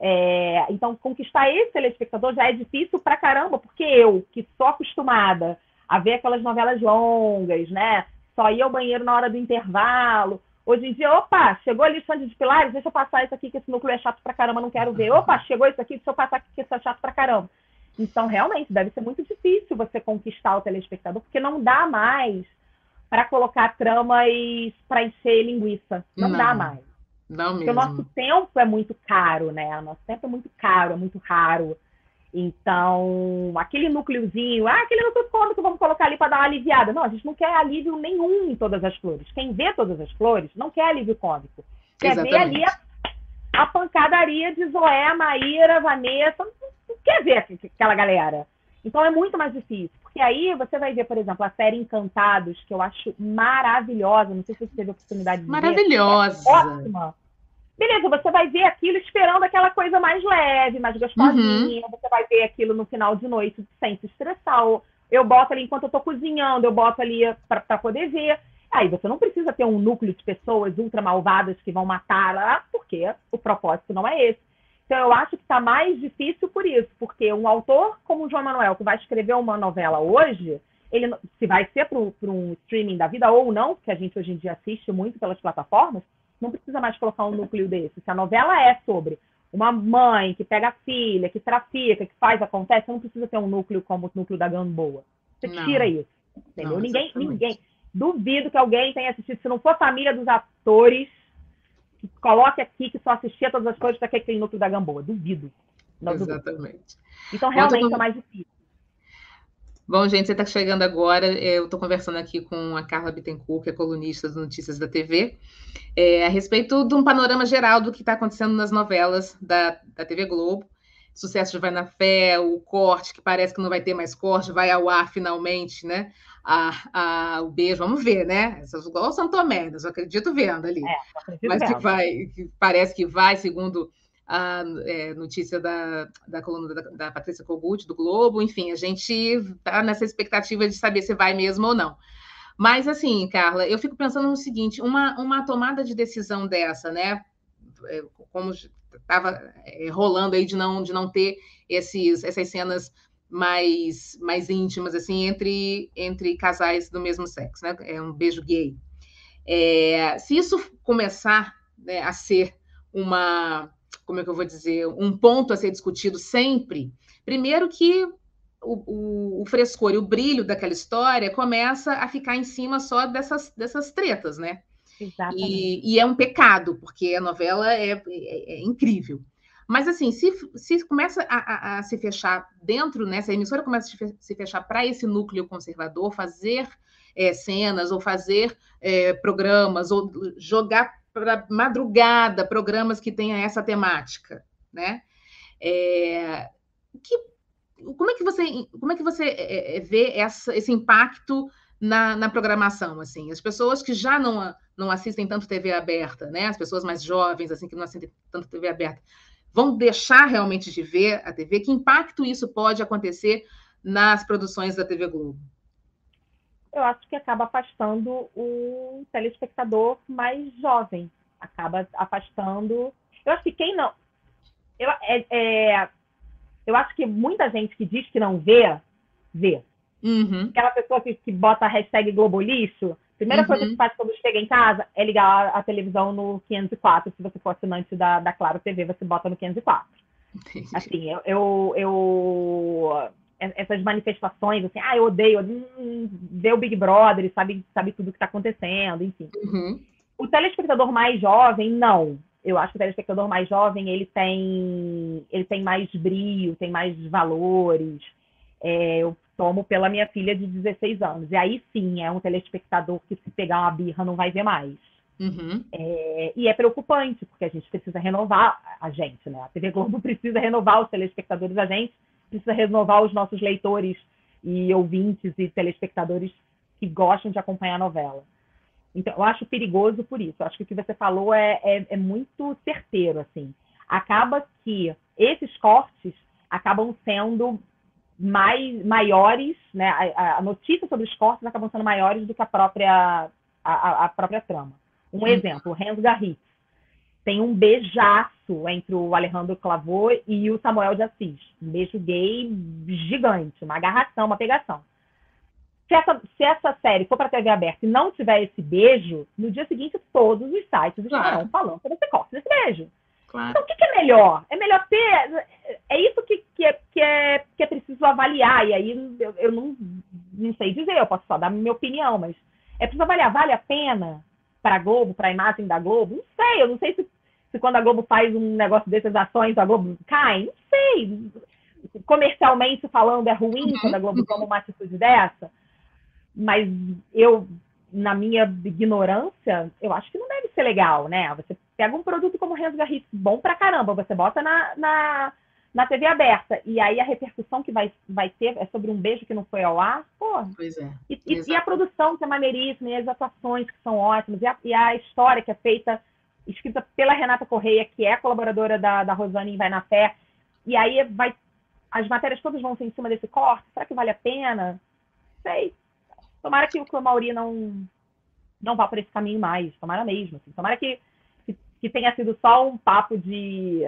É, então, conquistar esse telespectador já é difícil pra caramba, porque eu, que sou acostumada a ver aquelas novelas longas, né? Só ir ao banheiro na hora do intervalo. Hoje em dia, opa, chegou ali Sandy de Pilares, deixa eu passar isso aqui, que esse núcleo é chato pra caramba, não quero ver. Opa, chegou isso aqui, deixa eu passar aqui, que isso é chato pra caramba. Então, realmente, deve ser muito difícil você conquistar o telespectador, porque não dá mais para colocar tramas para encher linguiça. Não, não, dá mais. Não mesmo. Porque o nosso tempo é muito caro, né? O nosso tempo é muito caro, é muito raro. Então, aquele núcleozinho, ah, aquele núcleo cômico, vamos colocar ali para dar uma aliviada. Não, a gente não quer alívio nenhum em todas as flores. Quem vê todas as flores não quer alívio cômico. Quer Exatamente. ver ali a, a, pancadaria de Zoé, Maíra, Vanessa. Não quer ver aquela galera. Então é muito mais difícil. Porque aí você vai ver, por exemplo, a série Encantados, que eu acho maravilhosa. Não sei se você teve a oportunidade de maravilhosa. ver. Maravilhosa. É ótima Beleza, você vai ver aquilo esperando aquela coisa mais leve, mais gostosinha. Uhum. Você vai ver aquilo no final de noite sem se estressar. Eu boto ali enquanto eu tô cozinhando, eu boto ali para poder ver. Aí você não precisa ter um núcleo de pessoas ultra malvadas que vão matar, lá, porque o propósito não é esse. Então eu acho que está mais difícil por isso, porque um autor como o João Manuel, que vai escrever uma novela hoje, ele se vai ser para um streaming da vida ou não, que a gente hoje em dia assiste muito pelas plataformas, não precisa mais colocar um núcleo desse. Se a novela é sobre uma mãe que pega a filha, que trafica, que faz, acontece, não precisa ter um núcleo como o núcleo da Gamboa. Você não. tira isso. Entendeu? Não, ninguém, ninguém. Duvido que alguém tenha assistido, se não for família dos atores, que coloque aqui que só assistia todas as coisas para aquele núcleo da Gamboa. Duvido. Não Exatamente. Duvido. Então, realmente é mais difícil. Bom, gente, você está chegando agora. É, eu estou conversando aqui com a Carla Bittencourt, que é colunista das Notícias da TV, é, a respeito de um panorama geral do que está acontecendo nas novelas da, da TV Globo. Sucesso de Vai na Fé, o corte, que parece que não vai ter mais corte, vai ao ar finalmente, né? A, a, o beijo, vamos ver, né? Igual o Santomé, eu acredito vendo ali. É, acredito Mas que vai, que parece que vai, segundo a é, notícia da, da coluna da, da Patrícia Kogut, do Globo, enfim, a gente está nessa expectativa de saber se vai mesmo ou não. Mas, assim, Carla, eu fico pensando no seguinte: uma, uma tomada de decisão dessa, né? É, como estava é, rolando aí de não, de não ter esses, essas cenas mais, mais íntimas, assim, entre, entre casais do mesmo sexo, né? É um beijo gay. É, se isso começar né, a ser uma como é que eu vou dizer, um ponto a ser discutido sempre. Primeiro que o, o, o, frescor e o brilho daquela história começa a ficar em cima só dessas, dessas tretas, né? Exatamente. E, e é um pecado, porque a novela é, é, é incrível. Mas, assim, se, se começa a, a, a, se fechar dentro, né? Se a emissora começa a se fechar para esse núcleo conservador, fazer é, cenas ou fazer é, programas ou jogar para madrugada programas que tenham essa temática, né? É, que como é que você, como é que você é, vê essa, esse impacto na, na, programação, assim? As pessoas que já não, não assistem tanto TV aberta, né? As pessoas mais jovens, assim, que não assistem tanto TV aberta, vão deixar realmente de ver a TV? Que impacto isso pode acontecer nas produções da TV Globo? Eu acho que acaba afastando o telespectador mais jovem, acaba afastando. Eu acho que quem não. Eu, é, é... eu acho que muita gente que diz que não vê, vê. Uhum. Aquela pessoa que, que bota a hashtag Globolixo, primeira uhum. coisa que faz quando chega em casa é ligar a, a, televisão no 504. Se você for assinante da, da Claro TV, você bota no 504. Entendi. Assim, eu, eu, eu, essas manifestações, assim, ah, eu odeio, hum, ver o Big Brother, sabe, sabe tudo que está acontecendo, enfim. Uhum. O telespectador mais jovem, não. Eu acho que o telespectador mais jovem, ele tem, ele tem mais brilho, tem mais valores. É, eu tomo pela minha filha de 16 anos. E aí sim, é um telespectador que se pegar uma birra não vai ver mais. Uhum. É, e é preocupante, porque a gente precisa renovar a gente, né? A TV Globo precisa renovar os telespectadores, a gente precisa renovar os nossos leitores e ouvintes e telespectadores que gostam de acompanhar a novela. Então, eu acho perigoso por isso. Eu acho que o que você falou é, é, é muito certeiro, assim. Acaba que esses cortes acabam sendo mais maiores, né? A, a, notícia sobre os cortes acabam sendo maiores do que a própria a, a própria trama. Um uhum. exemplo, o Renzo Garritz. Tem um beijaço entre o Alejandro Clavô e o Samuel de Assis. Um beijo gay gigante, uma agarração, uma pegação. Se essa, se essa série for para TV aberta e não tiver esse beijo, no dia seguinte todos os sites estarão claro. falando sobre esse corte desse beijo. Claro. Então, o que, que, é melhor? É melhor ter. É isso que, que, é, que, é, que é preciso avaliar. E aí eu, eu não, não sei dizer, eu posso só dar minha opinião, mas é preciso avaliar. Vale a pena para a Globo, para a imagem da Globo? Não sei, eu não sei se, se quando a Globo faz um negócio dessas ações, a Globo cai. Não sei. Comercialmente falando, é ruim uhum. quando a Globo toma uma atitude dessa. Mas eu, na minha ignorância, eu acho que não deve ser legal, né? Você pega um produto como Renzo Garris, bom pra caramba, você bota na, na, na TV aberta, e aí a repercussão que vai, vai ter é sobre um beijo que não foi ao ar, pô. Pois é. E, e, a produção que é maneiríssima, e as atuações que são ótimas, e a, e a história que é feita, escrita pela Renata Correia, que é colaboradora da, da Rosane em Vai na Fé, e aí vai. As matérias todas vão ser em cima desse corte, será que vale a pena? Sei. Tomara que o Mauri não, não vá por esse caminho mais, tomara mesmo. Assim. Tomara que que tenha sido só um papo de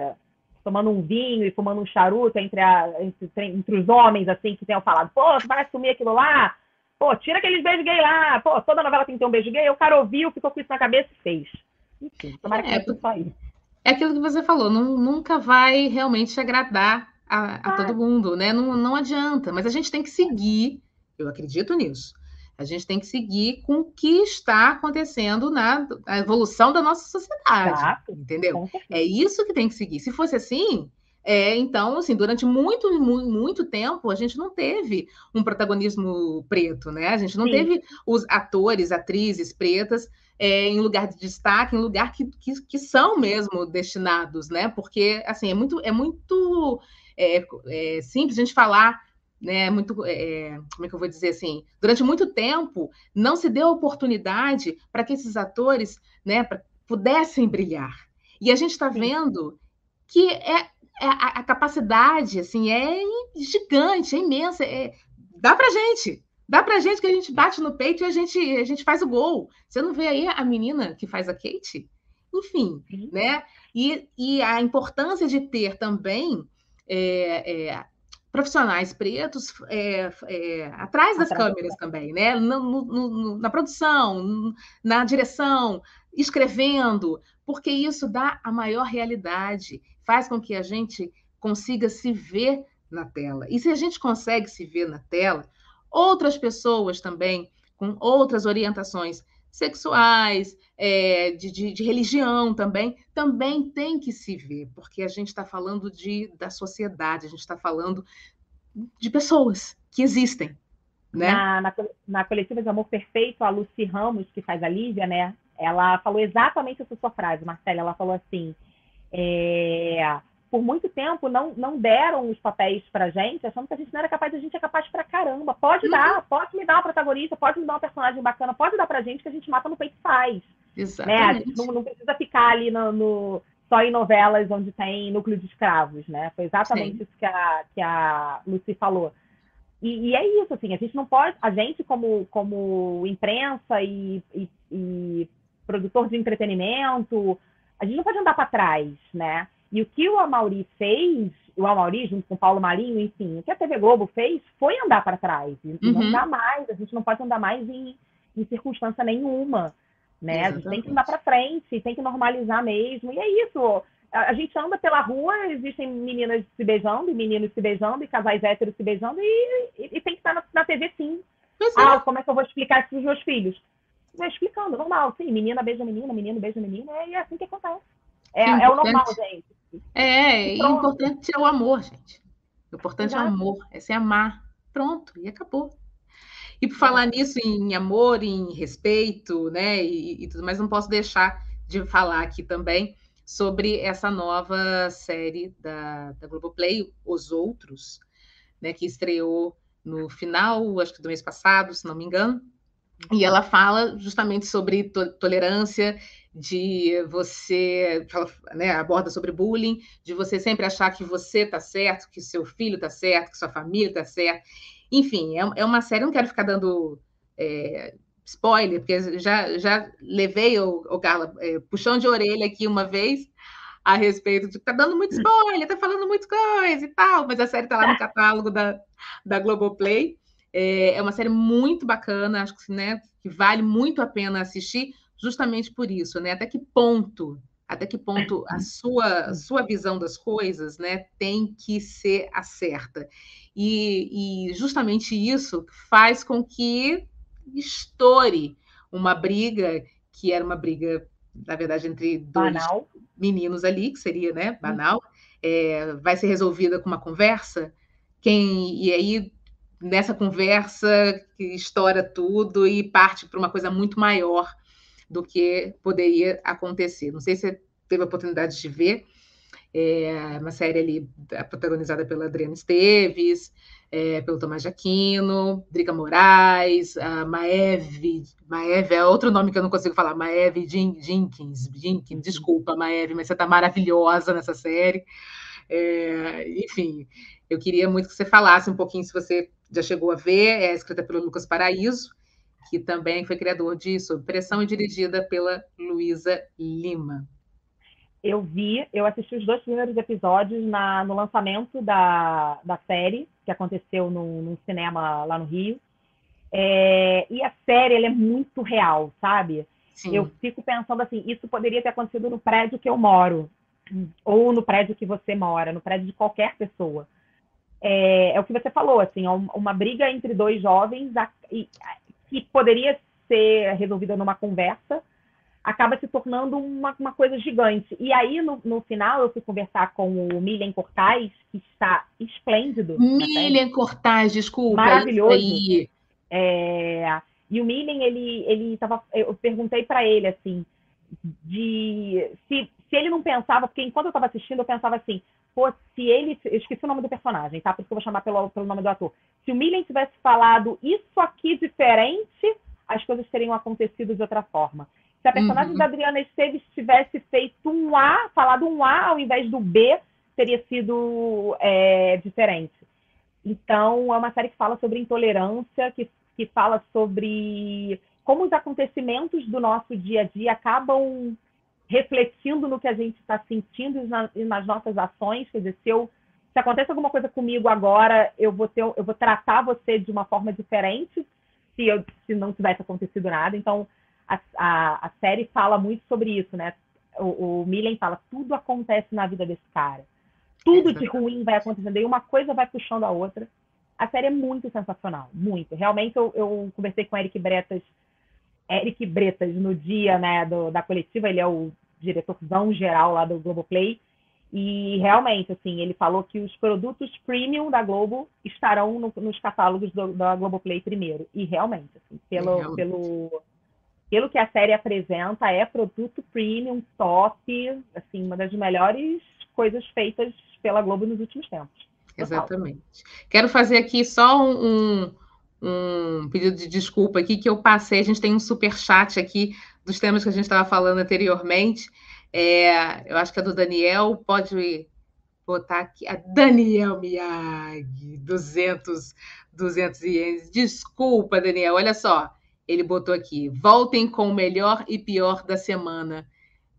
tomando um vinho e fumando um charuto entre, a, entre, entre os homens, assim, que tenham falado, pô, você vai assumir aquilo lá? Pô, tira aqueles beijos gay lá. Pô, toda novela tem que ter um beijo gay. O cara ouviu, ficou com isso na cabeça e fez. Enfim, tomara que é, isso. É aquilo que você falou, não, nunca vai realmente agradar a, a ah. todo mundo, né? Não, não adianta, mas a gente tem que seguir, eu acredito nisso. A gente tem que seguir com o que está acontecendo na evolução da nossa sociedade, Exato. entendeu? É isso que tem que seguir. Se fosse assim, é, então, assim, durante muito, muito, muito, tempo, a gente não teve um protagonismo preto, né? A gente não Sim. teve os atores, atrizes pretas é, em lugar de destaque, em lugar que, que, que, são mesmo destinados, né? Porque, assim, é muito, é muito é, é simples a gente falar né, muito, é, como é que eu vou dizer assim, durante muito tempo não se deu oportunidade para que esses atores, né, pra, pudessem brilhar. E a gente está vendo que é, é a, a, capacidade, assim, é gigante, é imensa, é, dá para gente, dá para gente que a gente bate no peito e a gente, a gente faz o gol. Você não vê aí a menina que faz a Kate? Enfim, Sim. né? E, e a importância de ter também é, é, profissionais pretos é, é, atrás das atrás câmeras também, né? No, no, no, na produção, na direção, escrevendo, porque isso dá a maior realidade, faz com que a gente consiga se ver na tela. E se a gente consegue se ver na tela, outras pessoas também, com outras orientações sexuais, é, de, de, de, religião também, também tem que se ver, porque a gente está falando de, da sociedade, a gente está falando de pessoas que existem. Né? Na, na, na, coletiva de Amor Perfeito, a Lucy Ramos, que faz a Lívia, né? Ela falou exatamente essa sua frase, Marcela. Ela falou assim: é, por muito tempo, não, não deram os papéis pra gente, achando que a gente não era capaz, a gente é capaz pra caramba. Pode uhum. dar, pode me dar uma protagonista, pode me dar um personagem bacana, pode dar pra gente que a gente mata no peito e faz. Exatamente. Né? A gente não, não precisa ficar ali no, no, só em novelas onde tem núcleo de escravos, né? Foi exatamente Sim. isso que a, que a Lucy falou. E, e, é isso, assim, a gente não pode, a gente como, como imprensa e, e, e produtor de entretenimento, a gente não pode andar para trás, né? E o que o Amauri fez, o Amauri junto com o Paulo Marinho, enfim, o que a TV Globo fez foi andar para trás. E uhum. não andar mais, a gente não pode andar mais em, em circunstância nenhuma, né? Exatamente. A gente tem que andar para frente, tem que normalizar mesmo. E é isso. A, a gente anda pela rua, existem meninas se beijando, e meninos se beijando, e casais héteros se beijando, e, e, e tem que estar na, na TV sim. Mas, ah, é. como é que eu vou explicar isso para os meus filhos? Vai explicando, normal, sim, menina beija menina, menino beija menina, é, é assim que acontece. É, é o normal, gente. É, e o importante é o amor, gente. O importante Exato. é o amor, é se amar. Pronto, e acabou. E por falar nisso, em amor, em respeito, né, e, e tudo mais, não posso deixar de falar aqui também sobre essa nova série da, da Globoplay, Os Outros, né, que estreou no final, acho que do mês passado, se não me engano, e ela fala justamente sobre to tolerância, de você né, aborda sobre bullying, de você sempre achar que você está certo, que seu filho está certo, que sua família está certa. Enfim, é, é, uma série, não quero ficar dando é, spoiler, porque já, já levei o, o Carla é, puxão de orelha aqui uma vez a respeito de que tá dando muito spoiler, tá falando muita coisa e tal, mas a série está lá no catálogo da, da Globoplay. É, é uma série muito bacana, acho que, né, que vale muito a pena assistir, justamente por isso, né? Até que ponto, até que ponto a sua, sua visão das coisas, né, tem que ser a certa. E, e justamente isso faz com que estoure uma briga que era uma briga, na verdade, entre dois banal. meninos ali, que seria, né, uhum. banal, é, vai ser resolvida com uma conversa. Quem e aí nessa conversa que estoura tudo e parte para uma coisa muito maior do que poderia acontecer. Não sei se você teve a oportunidade de ver, é uma série ali protagonizada pela Adriana Esteves, é, pelo Tomás de Aquino, Drica Moraes, a Maeve, Maeve é outro nome que eu não consigo falar, Maeve Jenkins, Jenkins, desculpa, Maeve, mas você está maravilhosa nessa série. É, enfim, eu queria muito que você falasse um pouquinho, se você já chegou a ver, é escrita pelo Lucas Paraíso, que também foi criador de Sob Pressão e dirigida pela Luísa Lima. Eu vi, eu assisti os dois primeiros episódios na, no lançamento da, da série, que aconteceu num, num cinema lá no Rio. É, e a série é muito real, sabe? Sim. Eu fico pensando assim, isso poderia ter acontecido no prédio que eu moro, ou no prédio que você mora, no prédio de qualquer pessoa. É, é o que você falou, assim, é uma briga entre dois jovens que poderia ser resolvida numa conversa, acaba se tornando uma, uma coisa gigante. E aí, no, no, final, eu fui conversar com o Milian Cortaz, que está esplêndido. Milian Cortaz, desculpa. Maravilhoso. É, e o Milian, ele, ele tava, eu perguntei para ele, assim, de se, se ele não pensava, porque enquanto eu estava assistindo, eu pensava assim, pô, se ele. Eu esqueci o nome do personagem, tá? Por isso que eu vou chamar pelo, pelo nome do ator. Se o Millen tivesse falado isso aqui diferente, as coisas teriam acontecido de outra forma. Se a personagem uhum. da Adriana Esteves tivesse feito um A, falado um A ao invés do B, teria sido é, diferente. Então, é uma série que fala sobre intolerância, que, que fala sobre como os acontecimentos do nosso dia a dia acabam refletindo no que a gente está sentindo e, na, e, nas nossas ações. Quer dizer, se, eu, se acontece alguma coisa comigo agora, eu vou, ter, eu vou tratar você de uma forma diferente se, eu, se não tivesse acontecido nada. Então, a, a, a série fala muito sobre isso, né? O, o Millen fala, tudo acontece na vida desse cara. Tudo de ruim vai acontecendo. E uma coisa vai puxando a outra. A série é muito sensacional, muito. Realmente, eu, eu conversei com o Eric Bretas Eric Bretas no dia né, do, da coletiva, ele é o diretorzão geral lá do Globoplay, e realmente, assim, ele falou que os produtos premium da Globo estarão no, nos catálogos do, da Globoplay primeiro. E realmente, assim, pelo, realmente. pelo, pelo que a série apresenta, é produto premium, top, assim, uma das melhores coisas feitas pela Globo nos últimos tempos. Exatamente. Quero fazer aqui só um, um pedido de desculpa aqui que eu passei. A gente tem um super chat aqui dos temas que a gente estava falando anteriormente. É, eu acho que é do Daniel. Pode botar aqui. A Daniel Miyagi, 200, 200 ienes. Desculpa, Daniel. Olha só. Ele botou aqui. Voltem com o melhor e pior da semana.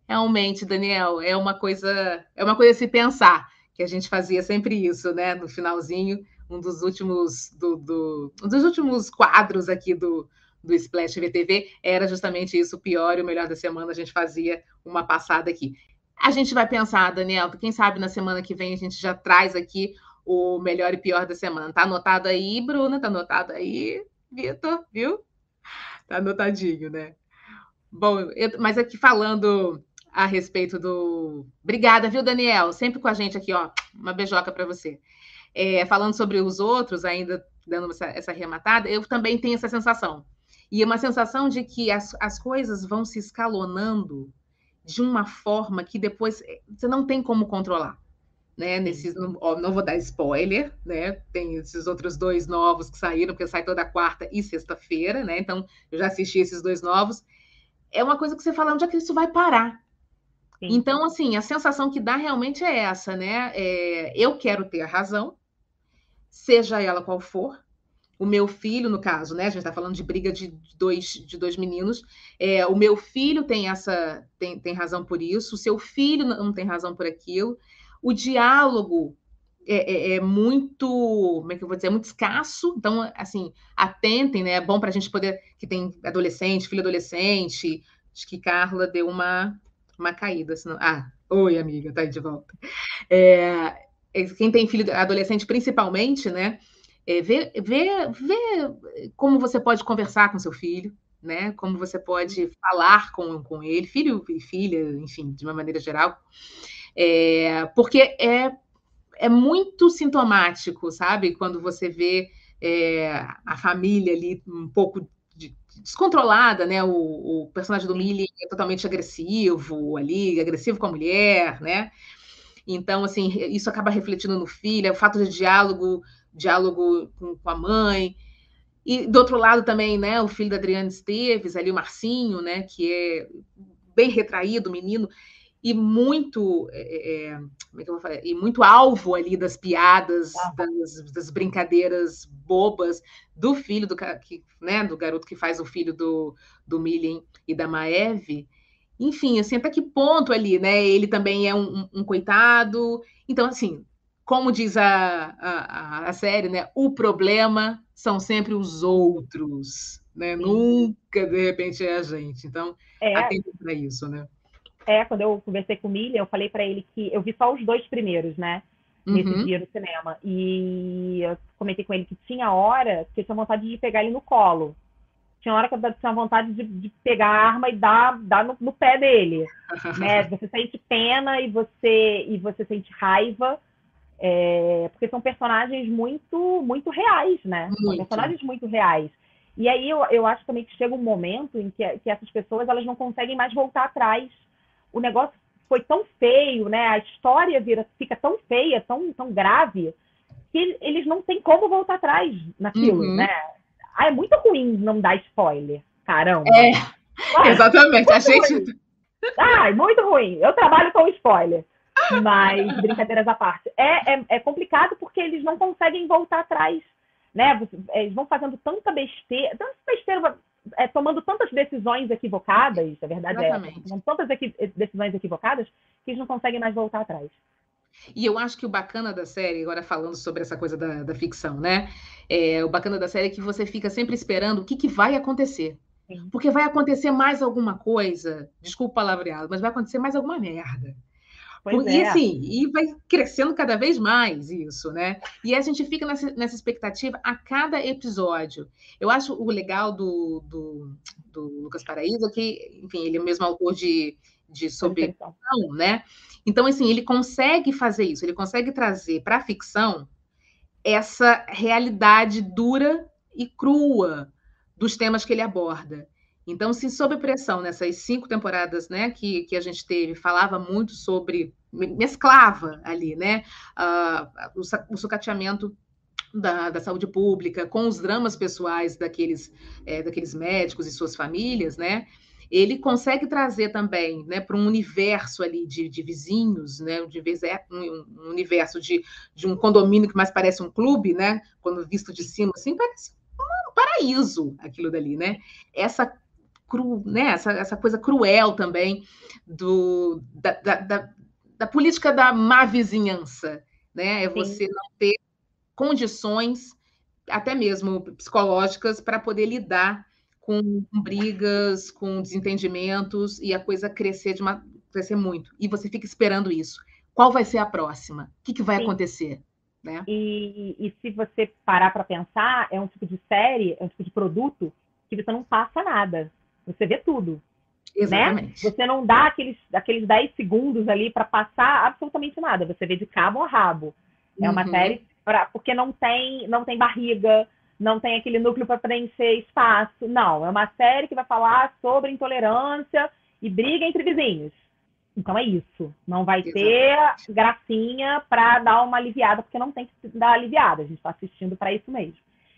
Realmente, Daniel, é uma coisa, é uma coisa a se pensar que a gente fazia sempre isso, né? No finalzinho, um dos últimos do, do um dos últimos quadros aqui do, do Splash VTV era justamente isso, o pior e o melhor da semana. A gente fazia uma passada aqui. A gente vai pensar, Daniel, quem sabe na semana que vem a gente já traz aqui o melhor e pior da semana. Tá anotado aí, Bruna? Tá anotado aí, Vitor, viu? Tá anotadinho, né? Bom, eu, mas aqui falando a respeito do. Obrigada, viu, Daniel? Sempre com a gente aqui, ó. Uma beijoca para você. É, falando sobre os outros, ainda dando essa, essa arrematada, eu também tenho essa sensação. E é uma sensação de que as, as coisas vão se escalonando de uma forma que depois eh, você não tem como controlar. Né, nesses, não, ó, não vou dar spoiler, né? Tem esses outros dois novos que saíram, porque sai toda quarta e sexta-feira, né? Então, eu já assisti esses dois novos. É uma coisa que você fala, onde é que isso vai parar? Sim. Então, assim, a sensação que dá realmente é essa, né? É, eu quero ter razão, seja ela qual for. O meu filho, no caso, né? A gente está falando de briga de dois, de dois meninos. É, o meu filho tem essa tem, tem razão por isso, o seu filho não tem razão por aquilo. O diálogo é, é, é, muito, como é que eu vou dizer, é muito escasso. Então, assim, atentem, né? É bom para a gente poder, que tem adolescente, filho adolescente. Acho que Carla deu uma uma caída. Senão... Ah, oi, amiga, tá aí de volta. É, é, quem tem filho adolescente, principalmente, né? É, vê, vê, vê como você pode conversar com seu filho, né? Como você pode falar com, com ele, filho e filha, enfim, de uma maneira geral. É, porque é, é muito sintomático, sabe? Quando você vê é, a família ali um pouco descontrolada, né? O, o personagem do Millie é totalmente agressivo ali, agressivo com a mulher, né? Então, assim, isso acaba refletindo no filho, é o fato de diálogo, diálogo com, com, a mãe. E do outro lado também, né, o filho da Adriana Esteves, ali o Marcinho, né, que é bem retraído, menino, e muito, é, é, como é que eu vou falar? E muito alvo ali das piadas, ah. das, das, brincadeiras bobas do filho do, que, né, do garoto que faz o filho do, do Millen e da Maeve. Enfim, assim, até que ponto ali, né? Ele também é um, um, um coitado. Então, assim, como diz a, a, a, série, né? O problema são sempre os outros, né? Nunca, de repente, é a gente. Então, é. atento para isso, né? É, quando eu conversei com o Millie, eu falei para ele que eu vi só os dois primeiros, né? Nesse uhum. dia no cinema. E eu comentei com ele que tinha hora que eu tinha vontade de pegar ele no colo. Tinha hora que eu tinha vontade de, de pegar a arma e dar, dar no, no pé dele. né? Você sente pena e você, e você sente raiva. É, porque são personagens muito, muito reais, né? Muito. São personagens muito reais. E aí eu, eu acho também que chega um momento em que, que essas pessoas elas não conseguem mais voltar atrás o negócio foi tão feio, né? A história vira, fica tão feia, tão, tão grave, que eles não têm como voltar atrás naquilo, uhum. né? Ah, é muito ruim não dar spoiler, caramba. É, ah, exatamente. A gente. Ruim. Ah, muito ruim. Eu trabalho com spoiler. Mas, brincadeiras à parte, é, é, é complicado porque eles não conseguem voltar atrás né? Eles vão fazendo tanta besteira, tanta besteira, é, tomando tantas decisões equivocadas, a verdade é Exatamente. é, tomando tantas equi decisões equivocadas que eles não conseguem mais voltar atrás. E eu acho que o bacana da série, agora falando sobre essa coisa da, da ficção, né? É, o bacana da série é que você fica sempre esperando o que, que vai acontecer. Porque vai acontecer mais alguma coisa, desculpa o palavreado, mas vai acontecer mais alguma merda. Pois e é. assim, e vai crescendo cada vez mais isso, né? E a gente fica nessa, nessa expectativa a cada episódio. Eu acho o legal do, do, do Lucas Paraíso que, enfim, ele é o mesmo autor de, de sobre ficção, né? Então, assim, ele consegue fazer isso, ele consegue trazer para a ficção essa realidade dura e crua dos temas que ele aborda. Então, se sob pressão nessas cinco temporadas né, que, que a gente teve, falava muito sobre mesclava ali, né? Uh, o, sucateamento da, da, saúde pública, com os dramas pessoais daqueles, é, daqueles médicos e suas famílias, né? Ele consegue trazer também, né, para um universo ali de, de vizinhos, né, de vez é um, um, universo de, de um condomínio que mais parece um clube, né, quando visto de cima, assim, parece um paraíso aquilo dali, né? Essa cru, né, essa, essa coisa cruel também do, da, da, da política da má vizinhança, né? É você Sim. não ter condições, até mesmo psicológicas, para poder lidar com brigas, com desentendimentos e a coisa crescer de uma crescer muito. E você fica esperando isso. Qual vai ser a próxima? O que, que vai Sim. acontecer? Né? E, e, se você parar para pensar, é um tipo de série, é um tipo de produto que você não passa nada. Você vê tudo. Né? Exatamente. Né? Você não dá aqueles, aqueles 10 segundos ali para passar absolutamente nada. Você vê de cabo a rabo. É uma uhum. série pra, porque não tem, não tem barriga, não tem aquele núcleo para preencher espaço. Não, é uma série que vai falar sobre intolerância e briga entre vizinhos. Então é isso. Não vai Exatamente. ter gracinha para dar uma aliviada, porque não tem que dar aliviada. A gente está assistindo para isso mesmo.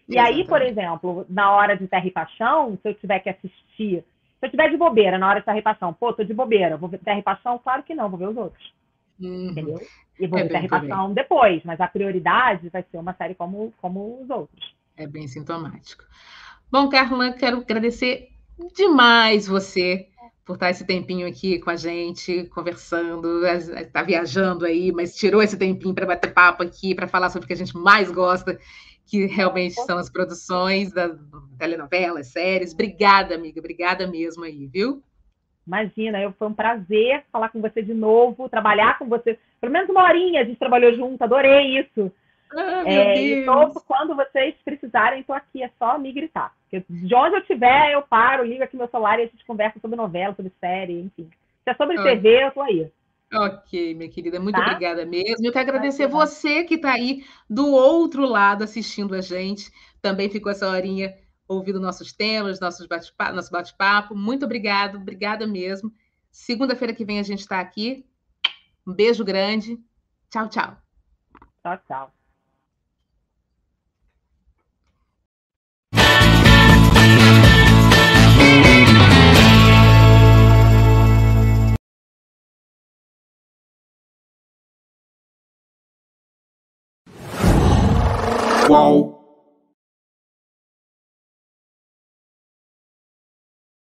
E Exatamente. aí, por exemplo, na hora de Terra e Paixão, se eu tiver que assistir, se eu tiver de bobeira na hora de Terra e Paixão, pô, tô de bobeira, vou e Paixão? Claro que não, vou ver os outros. Uhum. Entendeu? E vou é ver Terra depois, mas a prioridade vai ser uma série como, como os outros. É bem sintomático. Bom, Carla, quero agradecer demais você por estar esse tempinho aqui com a gente, conversando, está viajando aí, mas tirou esse tempinho para bater papo aqui, para falar sobre o que a gente mais gosta, que realmente são as produções das telenovelas, séries. Obrigada, amiga, obrigada mesmo aí, viu? Imagina, eu, foi um prazer falar com você de novo, trabalhar com você. Pelo menos uma horinha a gente trabalhou junto, adorei isso. Ah, é, e todo, quando vocês precisarem, estou aqui, é só me gritar. Porque de onde eu estiver, eu paro, ligo aqui meu celular e a gente conversa sobre novela, sobre série, enfim. Se é sobre okay. TV, eu estou aí. Ok, minha querida, muito tá? obrigada mesmo. Eu quero agradecer você que está aí do outro lado assistindo a gente. Também ficou essa horinha ouvindo nossos temas, nossos bate nosso bate-papo. Muito obrigado, obrigada mesmo. Segunda-feira que vem a gente está aqui. Um beijo grande. Tchau, tchau. Tchau, tchau. Qual?